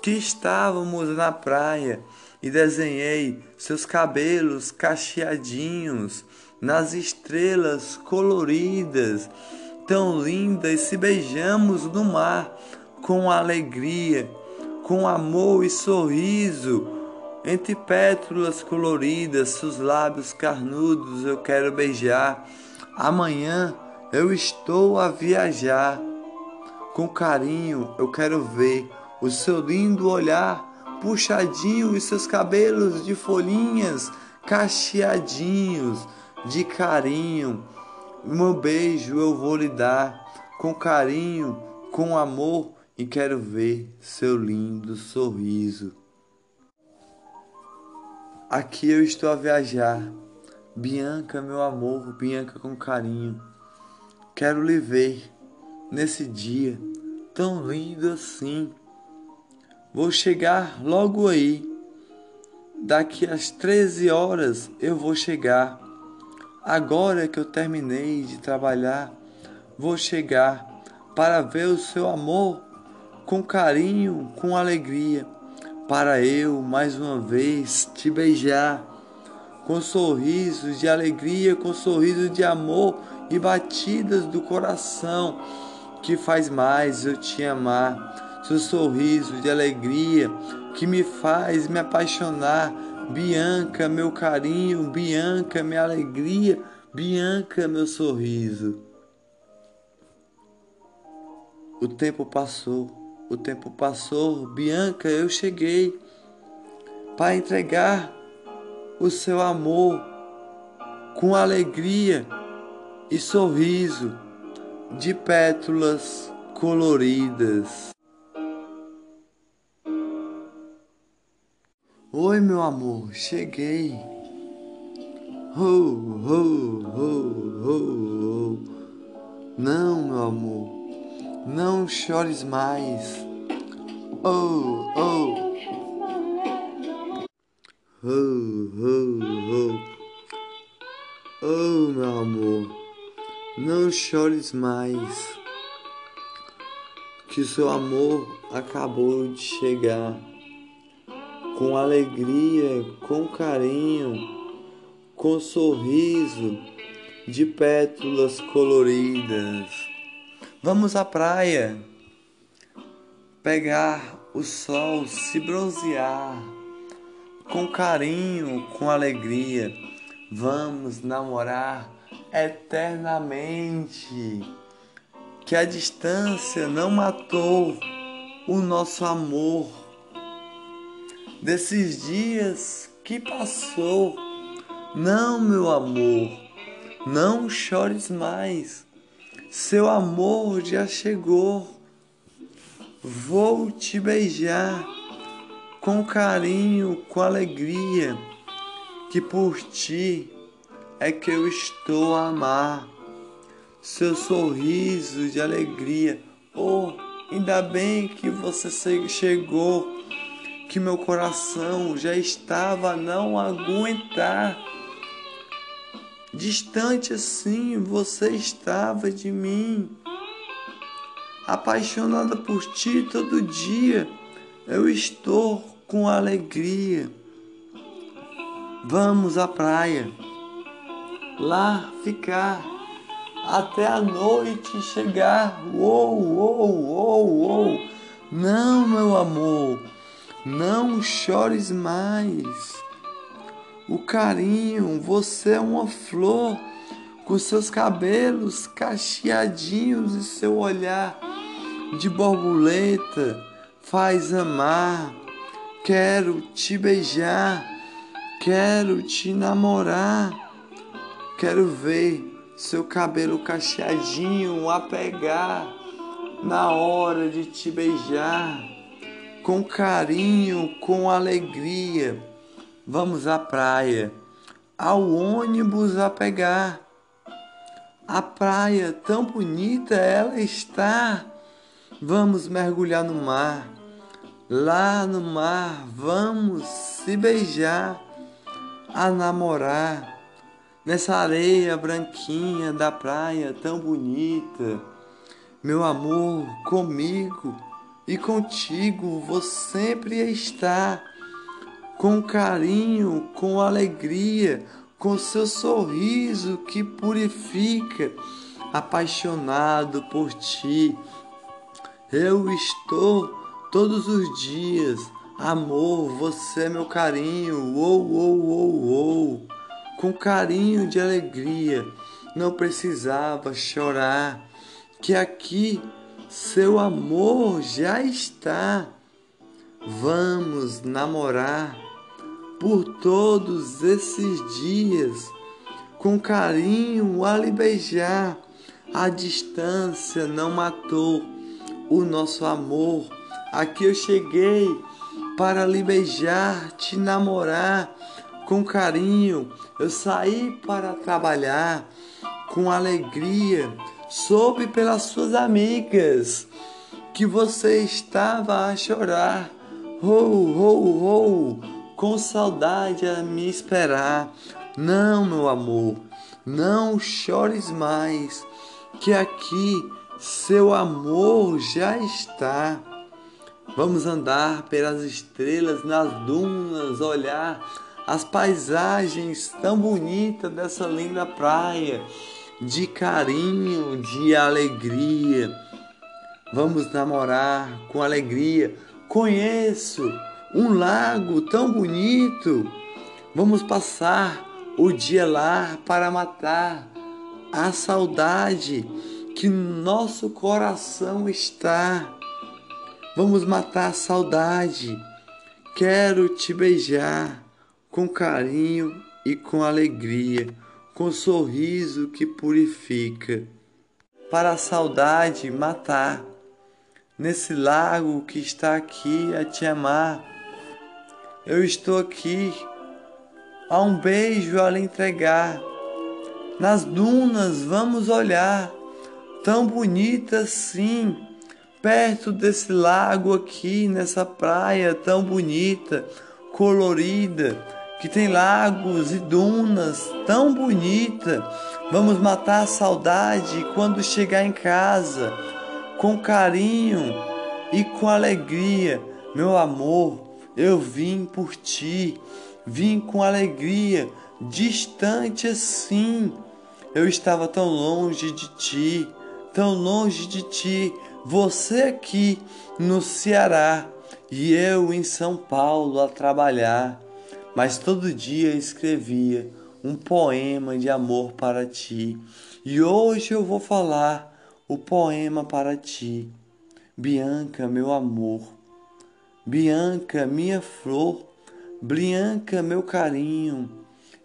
que estávamos na praia e desenhei seus cabelos cacheadinhos nas estrelas coloridas, tão lindas, se beijamos no mar com alegria, com amor e sorriso. Entre pétalas coloridas, seus lábios carnudos eu quero beijar. Amanhã eu estou a viajar. Com carinho eu quero ver o seu lindo olhar puxadinho e seus cabelos de folhinhas cacheadinhos de carinho. Meu beijo eu vou lhe dar com carinho, com amor e quero ver seu lindo sorriso. Aqui eu estou a viajar, Bianca, meu amor, Bianca com carinho. Quero lhe ver nesse dia tão lindo assim. Vou chegar logo aí. Daqui às 13 horas eu vou chegar. Agora que eu terminei de trabalhar, vou chegar para ver o seu amor com carinho, com alegria, para eu mais uma vez te beijar com sorrisos de alegria, com sorrisos de amor e batidas do coração que faz mais eu te amar. Seu sorriso de alegria que me faz me apaixonar Bianca, meu carinho, Bianca, minha alegria, Bianca, meu sorriso. O tempo passou, o tempo passou, Bianca, eu cheguei para entregar o seu amor com alegria e sorriso de pétalas coloridas. Oi, meu amor, cheguei. Oh, oh, oh, oh, oh. Não, meu amor, não chores mais. Oh, oh. Oh, oh, oh. Oh, meu amor, não chores mais. Que seu amor acabou de chegar com alegria, com carinho, com sorriso de pétalas coloridas. Vamos à praia, pegar o sol, se bronzear, com carinho, com alegria. Vamos namorar eternamente. Que a distância não matou o nosso amor desses dias que passou. Não, meu amor, não chores mais. Seu amor já chegou. Vou te beijar com carinho, com alegria, que por ti é que eu estou a amar. Seu sorriso de alegria, oh, ainda bem que você chegou que meu coração já estava a não aguentar. Distante assim você estava de mim. apaixonada por ti todo dia. Eu estou com alegria. Vamos à praia, lá ficar até a noite chegar. Uou, uou, uou, uou. Não, meu amor, não chores mais. O carinho, você é uma flor com seus cabelos cacheadinhos e seu olhar de borboleta faz amar. Quero te beijar, quero te namorar, quero ver seu cabelo cacheadinho a pegar na hora de te beijar, com carinho, com alegria. Vamos à praia, ao ônibus a pegar a praia tão bonita ela está. Vamos mergulhar no mar. Lá no mar vamos se beijar, a namorar. Nessa areia branquinha da praia tão bonita. Meu amor, comigo e contigo vou sempre estar. Com carinho, com alegria, com seu sorriso que purifica, apaixonado por ti. Eu estou todos os dias, amor, você é meu carinho, ou, ou, ou, ou, com carinho de alegria, não precisava chorar, que aqui seu amor já está. Vamos namorar por todos esses dias, com carinho a lhe beijar. A distância não matou o nosso amor. Aqui eu cheguei para lhe beijar, te namorar com carinho. Eu saí para trabalhar com alegria. Soube pelas suas amigas que você estava a chorar. Oh, oh, oh com saudade a me esperar. Não, meu amor, não chores mais, que aqui seu amor já está. Vamos andar pelas estrelas, nas dunas, olhar as paisagens tão bonitas dessa linda praia, de carinho, de alegria. Vamos namorar com alegria. Conheço um lago tão bonito. Vamos passar o dia lá para matar a saudade que nosso coração está. Vamos matar a saudade. Quero te beijar com carinho e com alegria, com sorriso que purifica. Para a saudade matar, nesse lago que está aqui a te amar eu estou aqui, há um beijo a lhe entregar. Nas dunas vamos olhar, tão bonita assim, perto desse lago aqui, nessa praia tão bonita, colorida, que tem lagos e dunas tão bonita. Vamos matar a saudade quando chegar em casa, com carinho e com alegria, meu amor eu vim por ti, vim com alegria, distante assim. Eu estava tão longe de ti, tão longe de ti, você aqui no Ceará e eu em São Paulo a trabalhar. Mas todo dia escrevia um poema de amor para ti. E hoje eu vou falar o poema para ti. Bianca, meu amor, Bianca, minha flor, Bianca, meu carinho,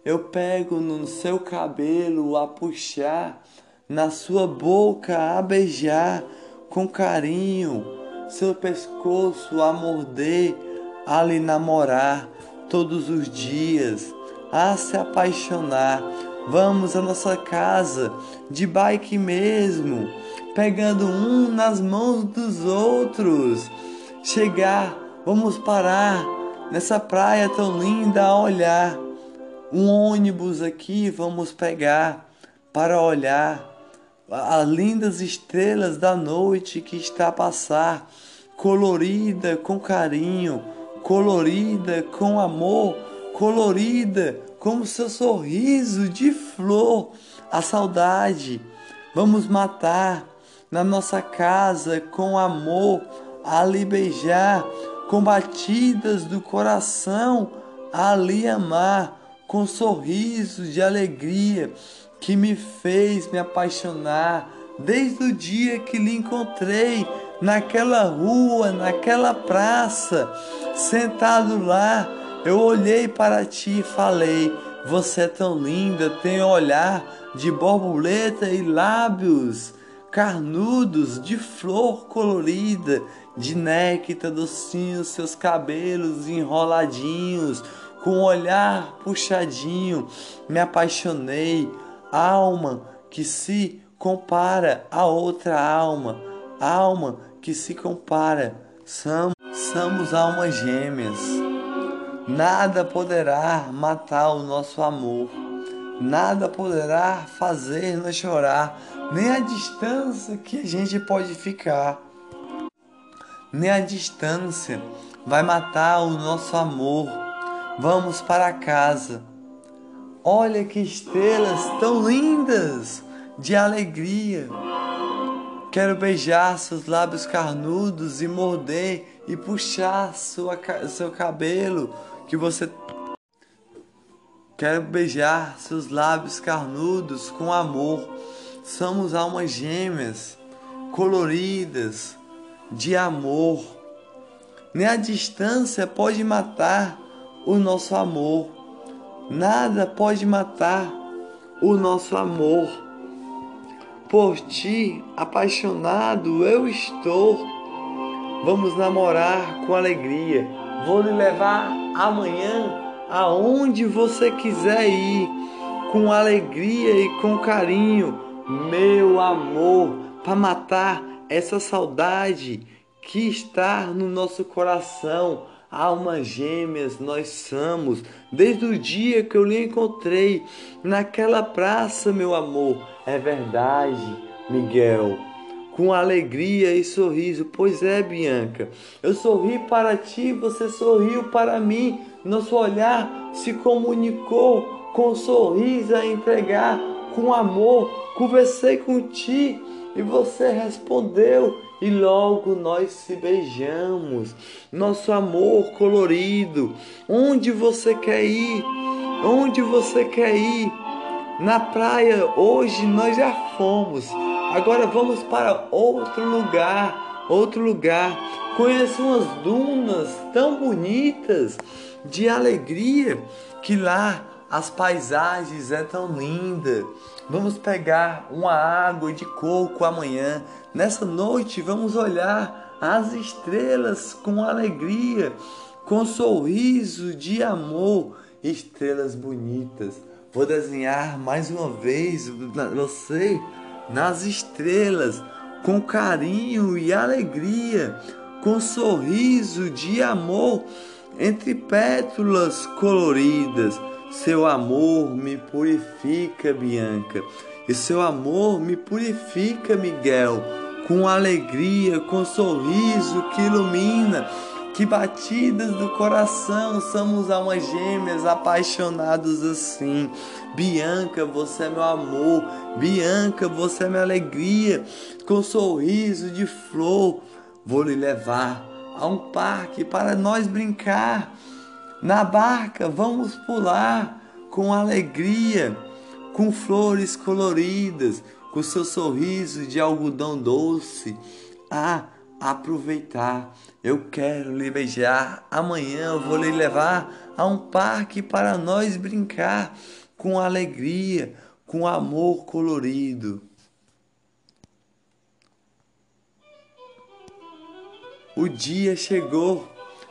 eu pego no seu cabelo a puxar, na sua boca a beijar. Com carinho, seu pescoço a morder, a lhe namorar todos os dias, a se apaixonar. Vamos à nossa casa de bike mesmo, pegando um nas mãos dos outros, chegar Vamos parar nessa praia tão linda a olhar. Um ônibus aqui vamos pegar para olhar as lindas estrelas da noite que está a passar, colorida com carinho, colorida com amor, colorida como seu sorriso de flor, a saudade. Vamos matar na nossa casa com amor, ali beijar, com batidas do coração, ali amar, com sorrisos de alegria que me fez me apaixonar desde o dia que lhe encontrei naquela rua, naquela praça, sentado lá. Eu olhei para ti e falei: Você é tão linda, tem olhar de borboleta e lábios carnudos de flor colorida, de néctar docinho, seus cabelos enroladinhos, com um olhar puxadinho, me apaixonei alma que se compara a outra alma, alma que se compara. Somos, almas gêmeas. Nada poderá matar o nosso amor. Nada poderá fazer-nos chorar, nem a distância que a gente pode ficar. Nem a distância vai matar o nosso amor. Vamos para casa Olha que estrelas tão lindas de alegria. Quero beijar seus lábios carnudos e morder e puxar sua, seu cabelo que você Quero beijar seus lábios carnudos com amor. Somos almas gêmeas, coloridas, de amor. Nem a distância pode matar o nosso amor. Nada pode matar o nosso amor. Por ti, apaixonado, eu estou. Vamos namorar com alegria. Vou lhe levar amanhã aonde você quiser ir, com alegria e com carinho, meu amor, para matar essa saudade que está no nosso coração almas gêmeas nós somos, desde o dia que eu lhe encontrei naquela praça, meu amor. É verdade, Miguel. Com alegria e sorriso, pois é, Bianca. Eu sorri para ti, você sorriu para mim. Nosso olhar se comunicou com um sorriso a entregar, com amor. Conversei com ti e você respondeu e logo nós se beijamos. Nosso amor colorido. Onde você quer ir? Onde você quer ir? Na praia hoje nós já fomos. Agora vamos para outro lugar, outro lugar. Conheço umas dunas tão bonitas de alegria que lá as paisagens é tão linda. Vamos pegar uma água de coco amanhã. Nessa noite vamos olhar as estrelas com alegria, com sorriso de amor, estrelas bonitas. Vou desenhar mais uma vez você nas estrelas com carinho e alegria, com sorriso de amor entre pétalas coloridas seu amor me purifica, Bianca, e seu amor me purifica, Miguel, com alegria, com sorriso que ilumina, que batidas do coração. Somos almas gêmeas apaixonados assim. Bianca, você é meu amor, Bianca, você é minha alegria, com sorriso de flor, vou lhe levar a um parque para nós brincar na barca, vamos pular com alegria, com flores coloridas, com seu sorriso de algodão doce. Ah, aproveitar. Eu quero lhe beijar. Amanhã eu vou lhe levar a um parque para nós brincar com alegria, com amor colorido. O dia chegou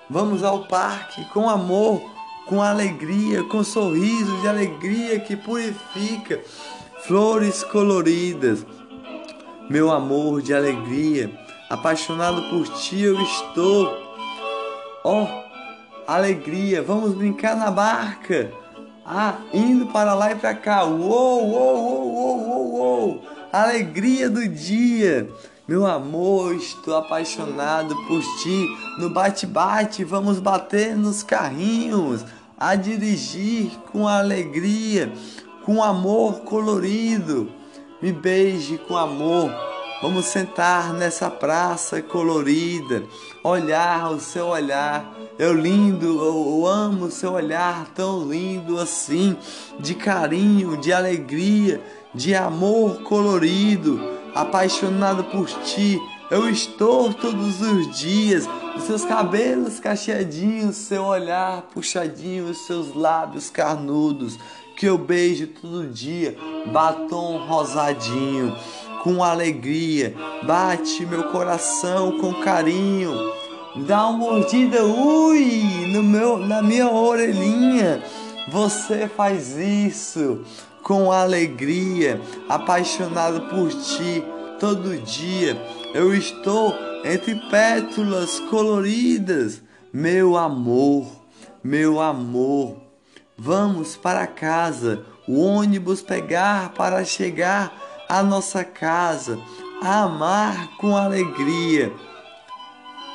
Vamos ao parque com amor, com alegria, com sorriso de alegria que purifica, flores coloridas. Meu amor de alegria, apaixonado por ti eu estou. Ó, oh, alegria, vamos brincar na barca. Ah, indo para lá e para cá. Uou, uou, uou, uou, uou, uou. alegria do dia. Meu amor, estou apaixonado por ti. No bate-bate, vamos bater nos carrinhos, a dirigir com alegria, com amor colorido. Me beije com amor. Vamos sentar nessa praça colorida, olhar o seu olhar. Eu lindo, eu amo o seu olhar tão lindo assim, de carinho, de alegria, de amor colorido, apaixonado por ti. Eu estou todos os dias, os seus cabelos cacheadinhos, seu olhar puxadinho, os seus lábios carnudos, que eu beijo todo dia, batom rosadinho com alegria, bate meu coração com carinho, dá uma mordida, ui, no meu, na minha orelhinha. Você faz isso com alegria, apaixonado por ti todo dia. Eu estou entre pétalas coloridas, meu amor, meu amor. Vamos para casa, o ônibus pegar para chegar a nossa casa, a amar com alegria.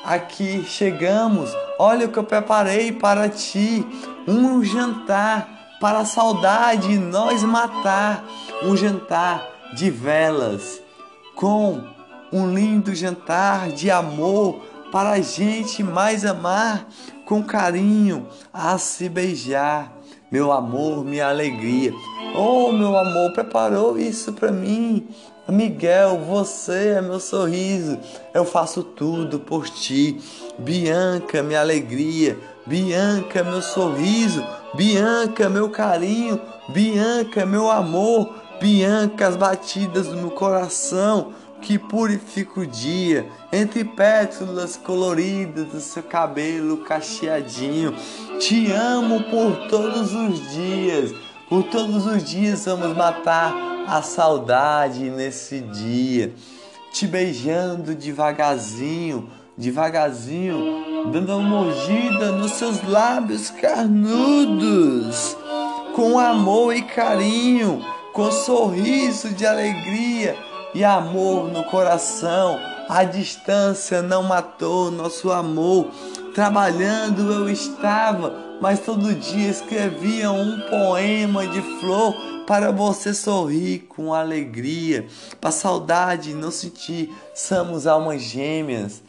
Aqui chegamos, olha o que eu preparei para ti: um jantar para a saudade nós matar, um jantar de velas, com um lindo jantar de amor para a gente mais amar, com carinho a se beijar meu amor, minha alegria. Oh, meu amor, preparou isso para mim. Miguel, você é meu sorriso. Eu faço tudo por ti. Bianca, minha alegria. Bianca, meu sorriso. Bianca, meu carinho. Bianca, meu amor. Bianca, as batidas do meu coração que purifica o dia, entre pétalas coloridas do seu cabelo cacheadinho. Te amo por todos os dias, por todos os dias vamos matar a saudade nesse dia. Te beijando devagarzinho, devagarzinho, dando uma mordida nos seus lábios carnudos, com amor e carinho, com sorriso de alegria e amor no coração. A distância não matou nosso amor. Trabalhando eu estava, mas todo dia escrevia um poema de flor para você sorrir com alegria, para saudade não sentir. Somos almas gêmeas.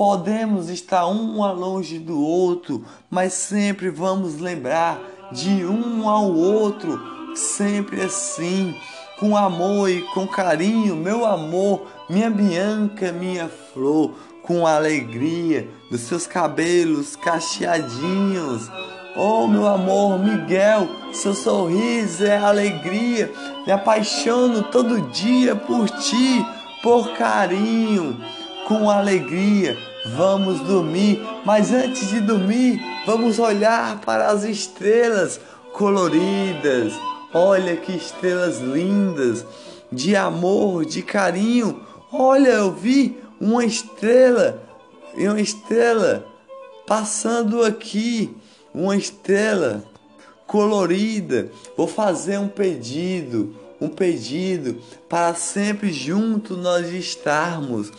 Podemos estar um longe do outro, mas sempre vamos lembrar de um ao outro, sempre assim com amor e com carinho, meu amor, minha Bianca, minha flor, com alegria dos seus cabelos cacheadinhos. Oh, meu amor, Miguel, seu sorriso é alegria. Me apaixono todo dia por ti, por carinho, com alegria. Vamos dormir, mas antes de dormir, vamos olhar para as estrelas coloridas Olha que estrelas lindas, de amor, de carinho. Olha, eu vi uma estrela, uma estrela passando aqui, uma estrela colorida. Vou fazer um pedido, um pedido para sempre junto nós estarmos.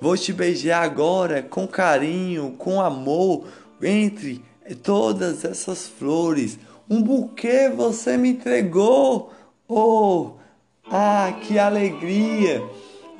Vou te beijar agora com carinho, com amor, entre todas essas flores um buquê você me entregou. Oh, ah, que alegria!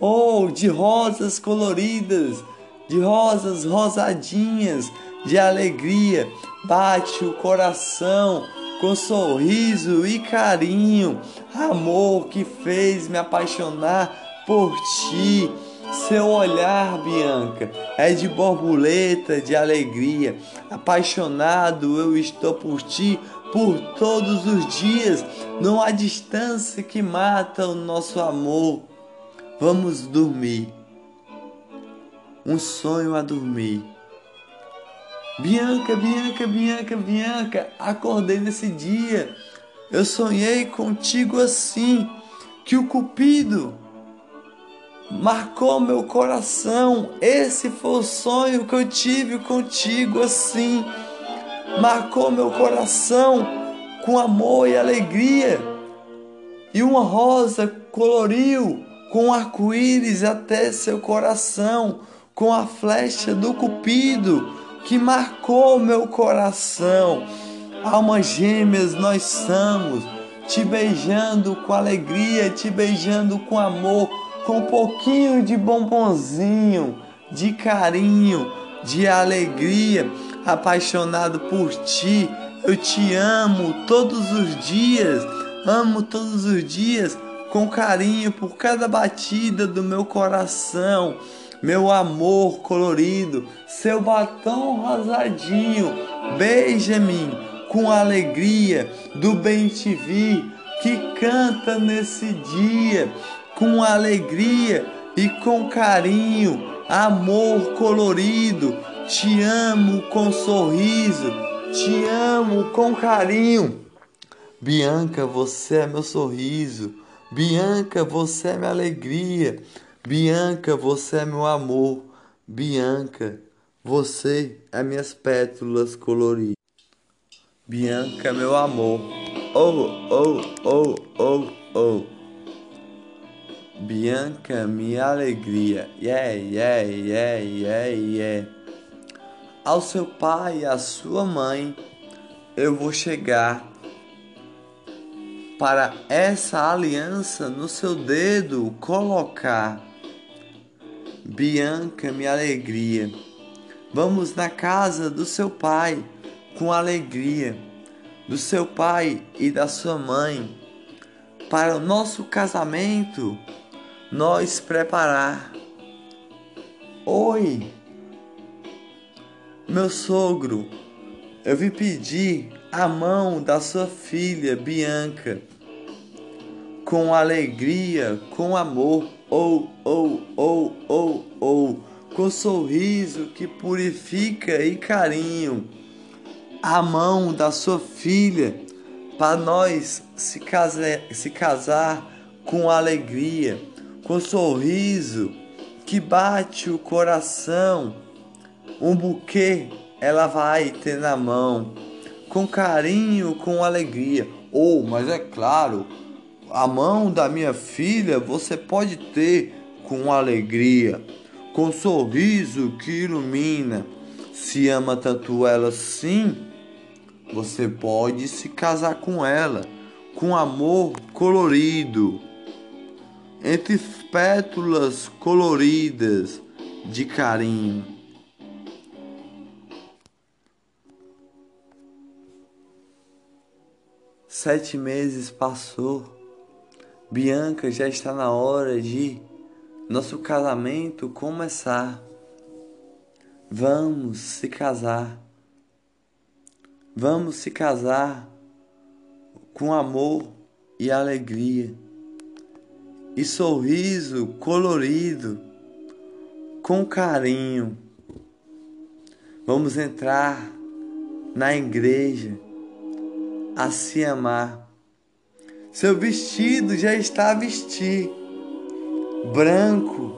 Oh, de rosas coloridas, de rosas rosadinhas, de alegria. Bate o coração com sorriso e carinho. Amor que fez me apaixonar por ti. Seu olhar, Bianca, é de borboleta, de alegria. Apaixonado eu estou por ti por todos os dias. Não há distância que mata o nosso amor. Vamos dormir. Um sonho a dormir. Bianca, Bianca, Bianca, Bianca, acordei nesse dia. Eu sonhei contigo assim, que o Cupido marcou meu coração. Esse foi o sonho que eu tive contigo assim marcou meu coração com amor e alegria. E uma rosa coloriu com arco-íris até seu coração, com a flecha do cupido que marcou meu coração. Almas gêmeas nós somos, te beijando com alegria, te beijando com amor, com um pouquinho de bombonzinho, de carinho, de alegria, apaixonado por ti. Eu te amo todos os dias, amo todos os dias com carinho por cada batida do meu coração, meu amor colorido, seu batom rosadinho, beija-me com alegria do bem te vi que canta nesse dia, com alegria e com carinho, amor colorido, te amo com sorriso, te amo com carinho. Bianca, você é meu sorriso. Bianca, você é minha alegria. Bianca, você é meu amor. Bianca, você é minhas pétalas coloridas. Bianca, meu amor. Oh, oh, oh, oh, oh. Bianca, minha alegria. Yeah, yeah, yeah, yeah, yeah. Ao seu pai e à sua mãe, eu vou chegar para essa aliança no seu dedo colocar. Bianca, minha alegria. Vamos na casa do seu pai com alegria, do seu pai e da sua mãe, para o nosso casamento nós preparar. Oi, meu sogro, eu vim pedir a mão da sua filha Bianca com alegria, com amor, ou, ou, ou, ou, ou, com sorriso que purifica e carinho, a mão da sua filha para nós se casar, se casar com alegria, com sorriso que bate o coração, um buquê ela vai ter na mão, com carinho, com alegria. Ou, oh, mas é claro, a mão da minha filha você pode ter com alegria, com sorriso que ilumina. Se ama tanto ela sim, você pode se casar com ela, com amor colorido, entre pétalas coloridas de carinho. Sete meses passou Bianca, já está na hora de nosso casamento começar. Vamos se casar. Vamos se casar com amor e alegria, e sorriso colorido, com carinho. Vamos entrar na igreja a se amar seu vestido já está a vestir. Branco,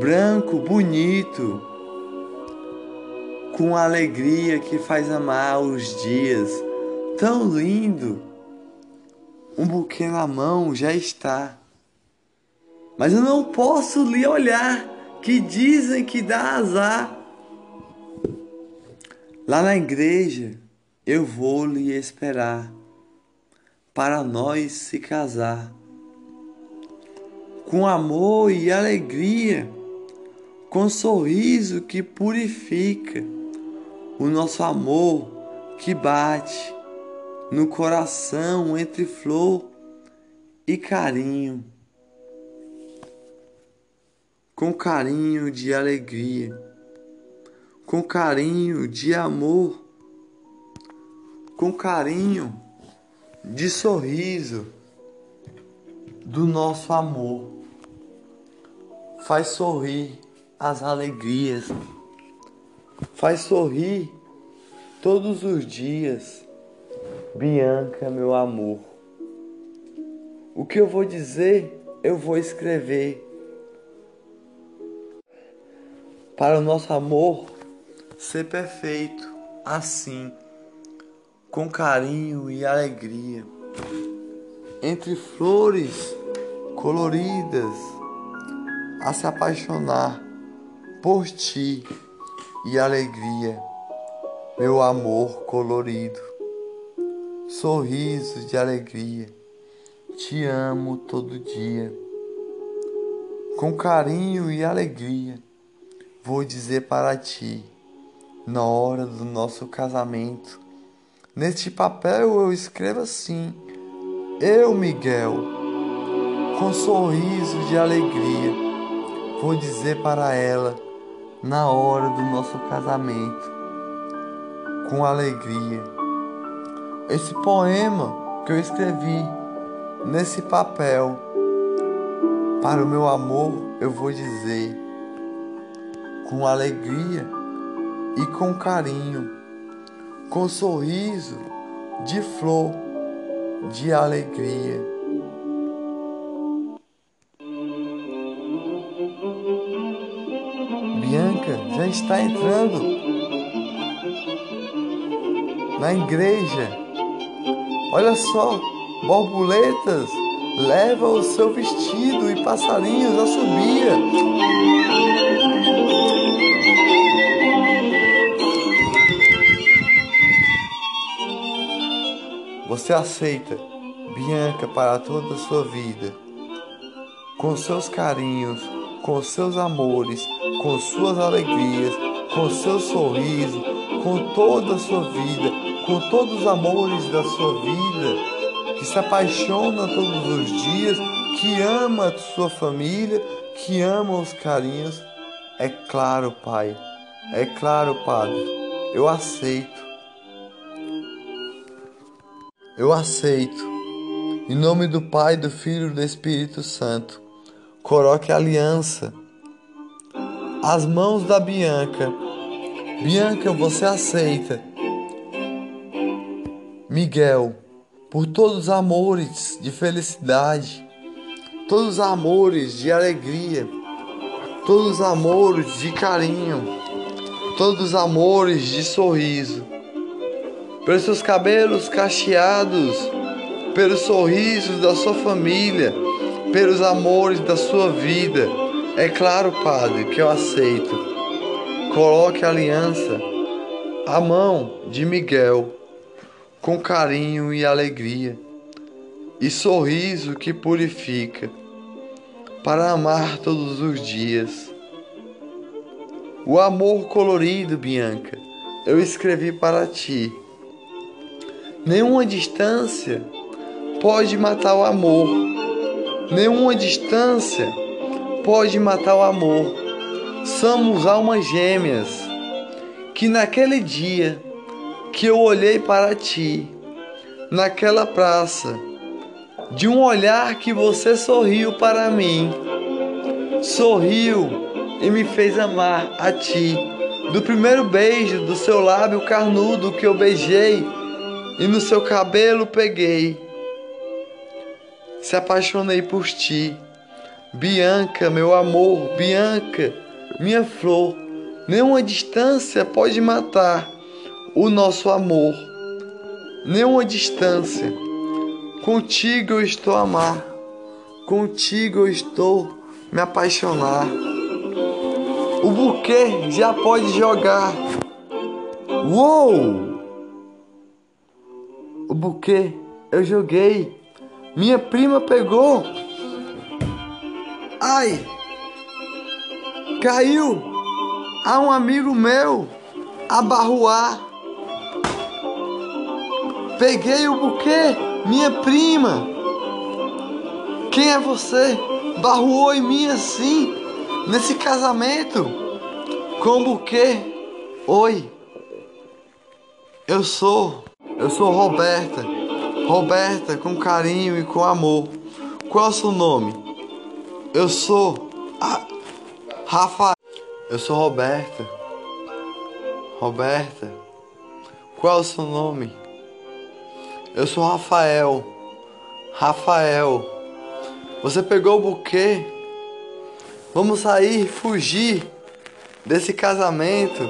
branco, bonito, com alegria que faz amar os dias. Tão lindo. Um buquê na mão já está. Mas eu não posso lhe olhar, que dizem que dá azar. Lá na igreja eu vou lhe esperar para nós se casar. Com amor e alegria, com sorriso que purifica, o nosso amor que bate no coração entre flor e carinho. Com carinho de alegria, com carinho de amor, com carinho de sorriso do nosso amor. Faz sorrir as alegrias. Faz sorrir todos os dias. Bianca, meu amor. O que eu vou dizer, eu vou escrever. Para o nosso amor ser perfeito, assim com carinho e alegria. Entre flores coloridas a se apaixonar por ti e alegria, meu amor colorido, sorriso de alegria, te amo todo dia. Com carinho e alegria, vou dizer para ti, na hora do nosso casamento, neste papel eu escrevo assim: Eu, Miguel, com sorriso de alegria, vou dizer para ela na hora do nosso casamento, com alegria. Esse poema que eu escrevi nesse papel, para o meu amor eu vou dizer, com alegria e com carinho, com sorriso de flor de alegria. Bianca já está entrando na igreja. Olha só, borboletas leva o seu vestido e passarinhos a subir. Você aceita Bianca para toda a sua vida, com seus carinhos, com seus amores, com suas alegrias, com seu sorriso, com toda a sua vida, com todos os amores da sua vida, que se apaixona todos os dias, que ama a sua família, que ama os carinhos. É claro, Pai, é claro, Padre, eu aceito. Eu aceito. Em nome do Pai, do Filho e do Espírito Santo. Coloque aliança as mãos da Bianca. Bianca, você aceita. Miguel, por todos os amores de felicidade, todos os amores de alegria, todos os amores de carinho, todos os amores de sorriso, pelos seus cabelos cacheados, pelos sorrisos da sua família, pelos amores da sua vida. É claro, Padre, que eu aceito. Coloque a aliança, a mão de Miguel, com carinho e alegria, e sorriso que purifica, para amar todos os dias. O amor colorido, Bianca, eu escrevi para ti. Nenhuma distância pode matar o amor. Nenhuma distância pode matar o amor. Somos almas gêmeas que naquele dia que eu olhei para ti, naquela praça, de um olhar que você sorriu para mim, sorriu e me fez amar a ti. Do primeiro beijo do seu lábio carnudo que eu beijei e no seu cabelo peguei, se apaixonei por ti Bianca, meu amor, Bianca, minha flor, nenhuma distância pode matar o nosso amor. Nenhuma distância. Contigo eu estou a amar. Contigo eu estou me apaixonar. O buquê já pode jogar. Uou! O buquê eu joguei. Minha prima pegou. Ai! Caiu a um amigo meu abarroar. Peguei o buquê, minha prima. Quem é você? Barruou em mim assim, nesse casamento, com o buquê. Oi, eu sou, eu sou Roberta. Roberta, com carinho e com amor. Qual é o seu nome? Eu sou a Rafa. Eu sou Roberta. Roberta. Qual é o seu nome? Eu sou Rafael. Rafael. Você pegou o buquê? Vamos sair, fugir desse casamento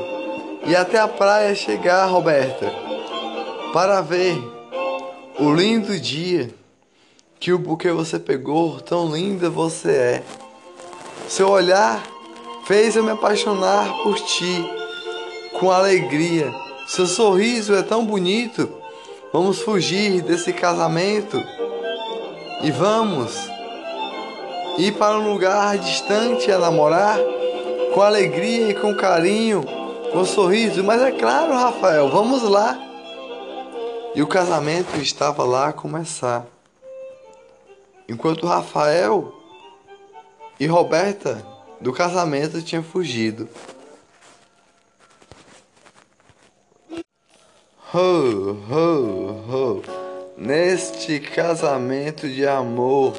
e até a praia chegar, Roberta, para ver o lindo dia que o buquê você pegou, tão linda você é. Seu olhar fez eu me apaixonar por ti com alegria. Seu sorriso é tão bonito. Vamos fugir desse casamento e vamos ir para um lugar distante a namorar com alegria e com carinho, com sorriso. Mas é claro, Rafael, vamos lá. E o casamento estava lá a começar. Enquanto Rafael e Roberta do casamento tinham fugido. Ho, ho, ho. Neste casamento de amor,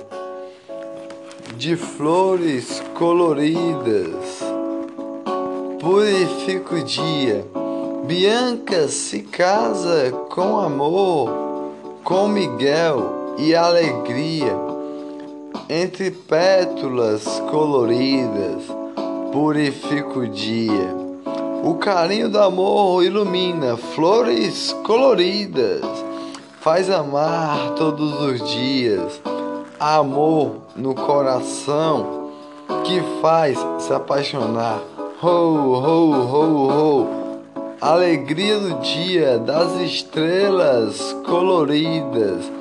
de flores coloridas, purifica o dia. Bianca se casa com amor, com Miguel e alegria entre pétalas coloridas, purifica o dia. O carinho do amor ilumina flores coloridas, faz amar todos os dias. Amor no coração que faz se apaixonar. Ho, ho, ho, ho. Alegria do dia das estrelas coloridas.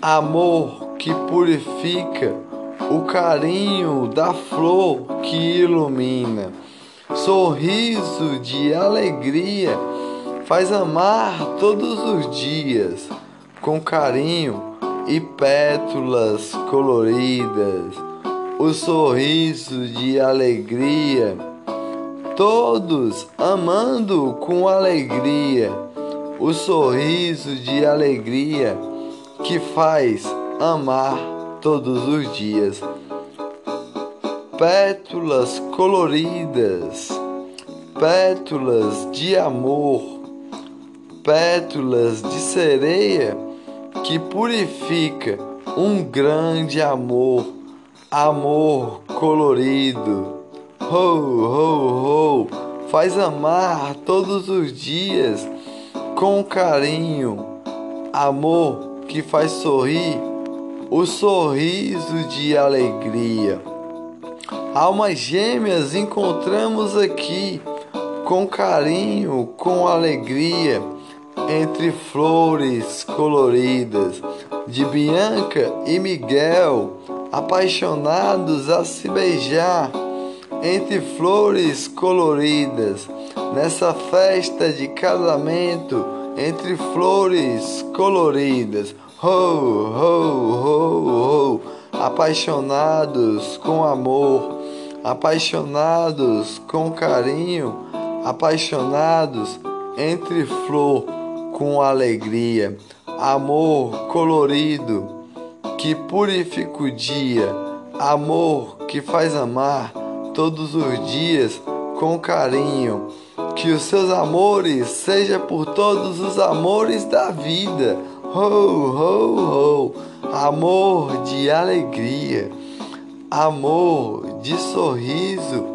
Amor que purifica, o carinho da flor que ilumina, sorriso de alegria faz amar todos os dias, com carinho e pétalas coloridas, o sorriso de alegria, todos amando com alegria, o sorriso de alegria que faz amar todos os dias. Pétalas coloridas, pétalas de amor, pétalas de sereia que purifica um grande amor, amor colorido. Ho, ho, ho, faz amar todos os dias com carinho, amor que faz sorrir o sorriso de alegria. Almas gêmeas encontramos aqui, com carinho, com alegria, entre flores coloridas, de Bianca e Miguel, apaixonados a se beijar, entre flores coloridas, nessa festa de casamento, entre flores coloridas. Ho, ho, ho, ho, apaixonados com amor, apaixonados com carinho, apaixonados entre flor com alegria, amor colorido que purifica o dia, amor que faz amar todos os dias com carinho. Que os seus amores seja por todos os amores da vida ho, ho, ho, amor de alegria, amor de sorriso,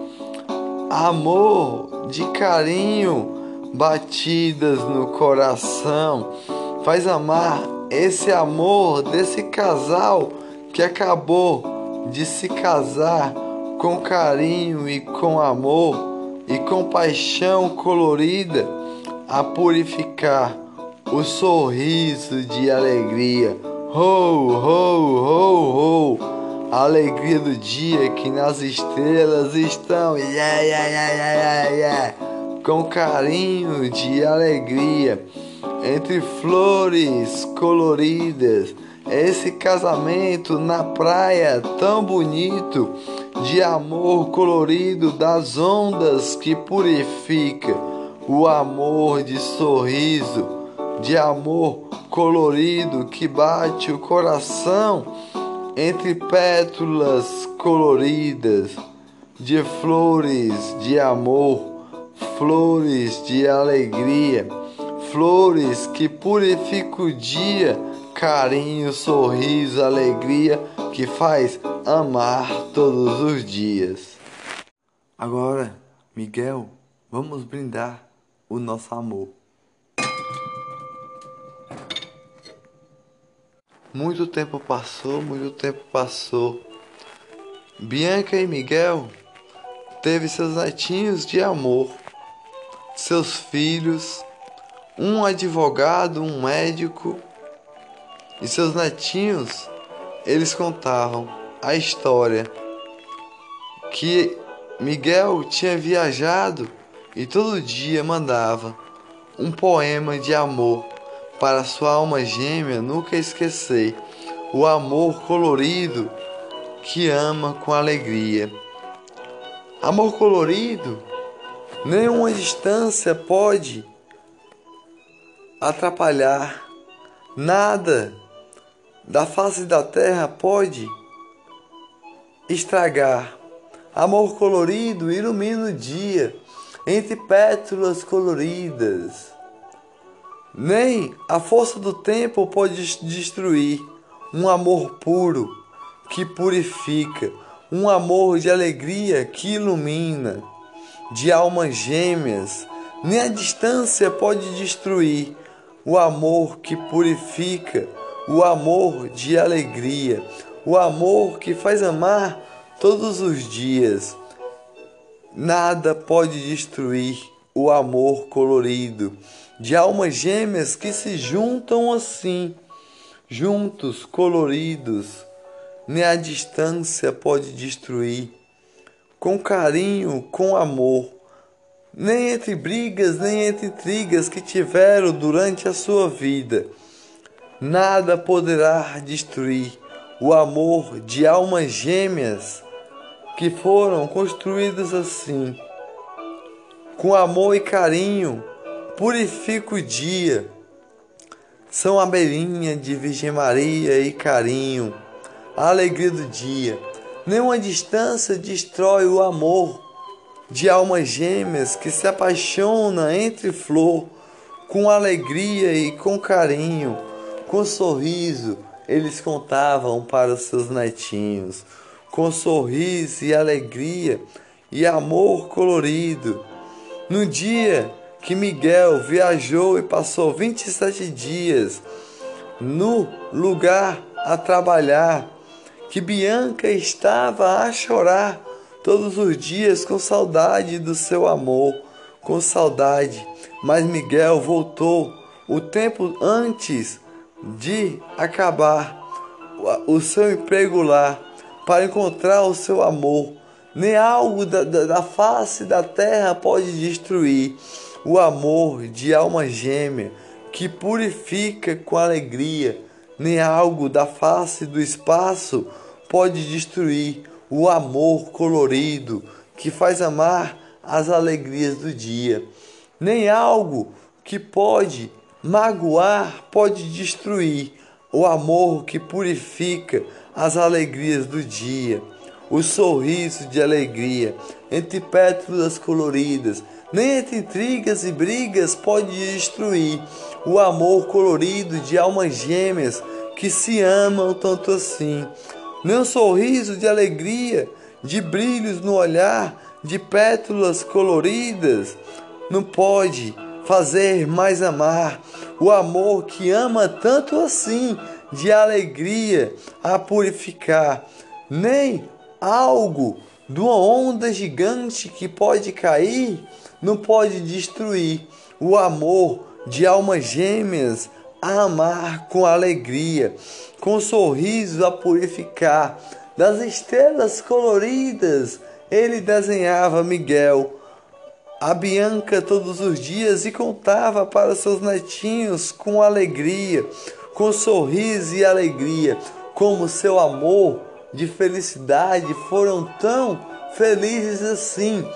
amor de carinho, batidas no coração. Faz amar esse amor desse casal que acabou de se casar com carinho e com amor e com paixão colorida a purificar o sorriso de alegria. Ho, ho, ho, ho. A alegria do dia que nas estrelas estão. Yeah, yeah, yeah, yeah, yeah. Com carinho de alegria. Entre flores coloridas. Esse casamento na praia tão bonito. De amor colorido das ondas que purifica. O amor de sorriso de amor colorido que bate o coração entre pétalas coloridas de flores de amor, flores de alegria, flores que purificam o dia, carinho, sorriso, alegria que faz amar todos os dias. Agora, Miguel, vamos brindar o nosso amor. Muito tempo passou, muito tempo passou. Bianca e Miguel teve seus netinhos de amor, seus filhos, um advogado, um médico e seus netinhos, eles contavam a história que Miguel tinha viajado e todo dia mandava um poema de amor para sua alma gêmea nunca esquecer o amor colorido que ama com alegria. Amor colorido, nenhuma distância pode atrapalhar, nada da face da terra pode estragar. Amor colorido ilumina o dia entre pétalas coloridas. Nem a força do tempo pode destruir um amor puro que purifica, um amor de alegria que ilumina, de almas gêmeas. Nem a distância pode destruir o amor que purifica, o amor de alegria, o amor que faz amar todos os dias. Nada pode destruir o amor colorido de almas gêmeas que se juntam assim, juntos, coloridos, nem a distância pode destruir. Com carinho, com amor, nem entre brigas, nem entre intrigas que tiveram durante a sua vida, nada poderá destruir o amor de almas gêmeas que foram construídos assim. Com amor e carinho, purifica o dia. São a belinha de Virgem Maria e carinho, a alegria do dia. Nenhuma distância destrói o amor de almas gêmeas que se apaixona entre flor, com alegria e com carinho, com sorriso, eles contavam para os seus netinhos com sorriso e alegria e amor colorido. No dia que Miguel viajou e passou 27 dias no lugar a trabalhar, que Bianca estava a chorar todos os dias com saudade do seu amor, com saudade. Mas Miguel voltou o tempo antes de acabar o seu emprego lá para encontrar o seu amor. Nem algo da, da, da face da terra pode destruir o amor de alma gêmea que purifica com alegria. Nem algo da face do espaço pode destruir o amor colorido que faz amar as alegrias do dia. Nem algo que pode magoar pode destruir o amor que purifica as alegrias do dia, o sorriso de alegria entre pétalas coloridas, nem entre intrigas e brigas pode destruir o amor colorido de almas gêmeas que se amam tanto assim. Nem um sorriso de alegria, de brilhos no olhar, de pétalas coloridas, não pode fazer mais amar o amor que ama tanto assim de alegria a purificar, nem algo de uma onda gigante que pode cair não pode destruir o amor de almas gêmeas a amar com alegria, com sorriso a purificar. Das estrelas coloridas ele desenhava Miguel, a Bianca todos os dias e contava para seus netinhos com alegria com sorriso e alegria, como seu amor de felicidade foram tão felizes assim.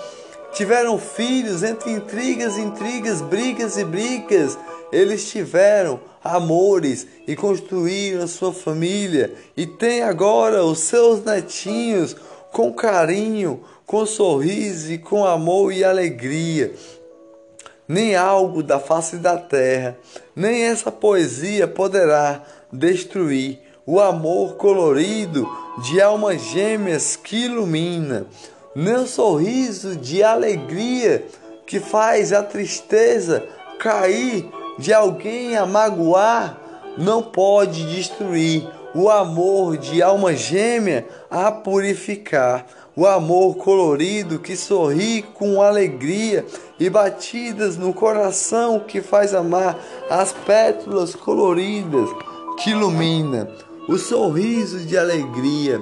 Tiveram filhos entre intrigas, intrigas, brigas e brigas. Eles tiveram amores e construíram sua família. E têm agora os seus netinhos com carinho, com sorriso e com amor e alegria. Nem algo da face da terra, nem essa poesia poderá destruir o amor colorido de almas gêmeas que ilumina, o sorriso de alegria que faz a tristeza cair de alguém a magoar não pode destruir o amor de alma gêmea a purificar. O amor colorido que sorri com alegria e batidas no coração que faz amar as pétalas coloridas que ilumina. O sorriso de alegria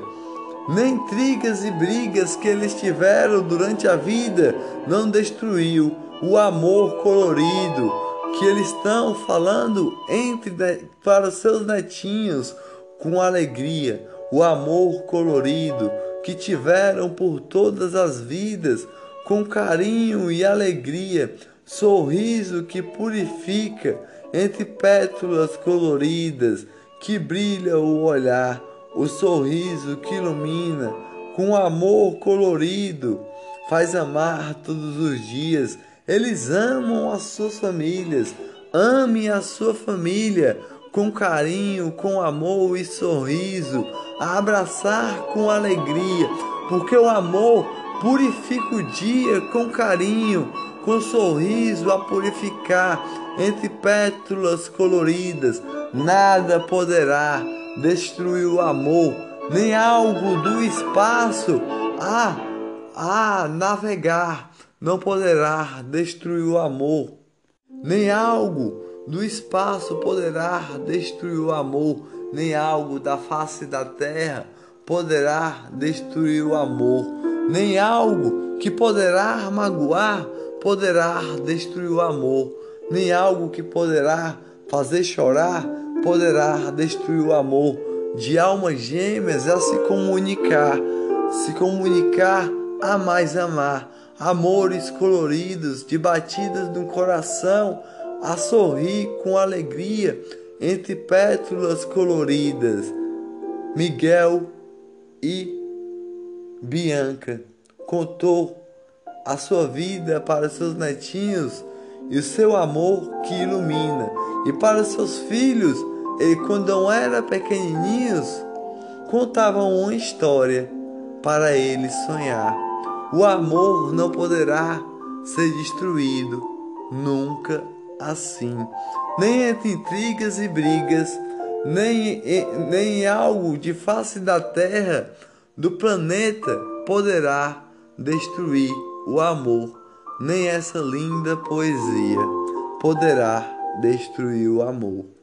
nem intrigas e brigas que eles tiveram durante a vida não destruiu o amor colorido que eles estão falando entre para seus netinhos com alegria, o amor colorido que tiveram por todas as vidas com carinho e alegria, sorriso que purifica entre pétalas coloridas que brilha o olhar o sorriso que ilumina, com amor colorido, faz amar todos os dias. Eles amam as suas famílias. Ame a sua família com carinho, com amor e sorriso, a abraçar com alegria, porque o amor purifica o dia com carinho, com sorriso a purificar entre pétalas coloridas. Nada poderá destruir o amor, nem algo do espaço a, a navegar não poderá destruir o amor, nem algo do espaço poderá destruir o amor, nem algo da face da terra poderá destruir o amor, nem algo que poderá magoar poderá destruir o amor, nem algo que poderá fazer chorar poderá destruir o amor de almas gêmeas a se comunicar, se comunicar a mais amar, amores coloridos de batidas no coração, a sorrir com alegria entre pétalas coloridas. Miguel e Bianca contou a sua vida para seus netinhos e o seu amor que ilumina, e para seus filhos ele, quando era pequenininhos, contavam uma história para eles sonhar. O amor não poderá ser destruído nunca assim, nem entre intrigas e brigas, nem, nem em algo de face da terra, do planeta, poderá destruir o amor, nem essa linda poesia poderá destruir o amor.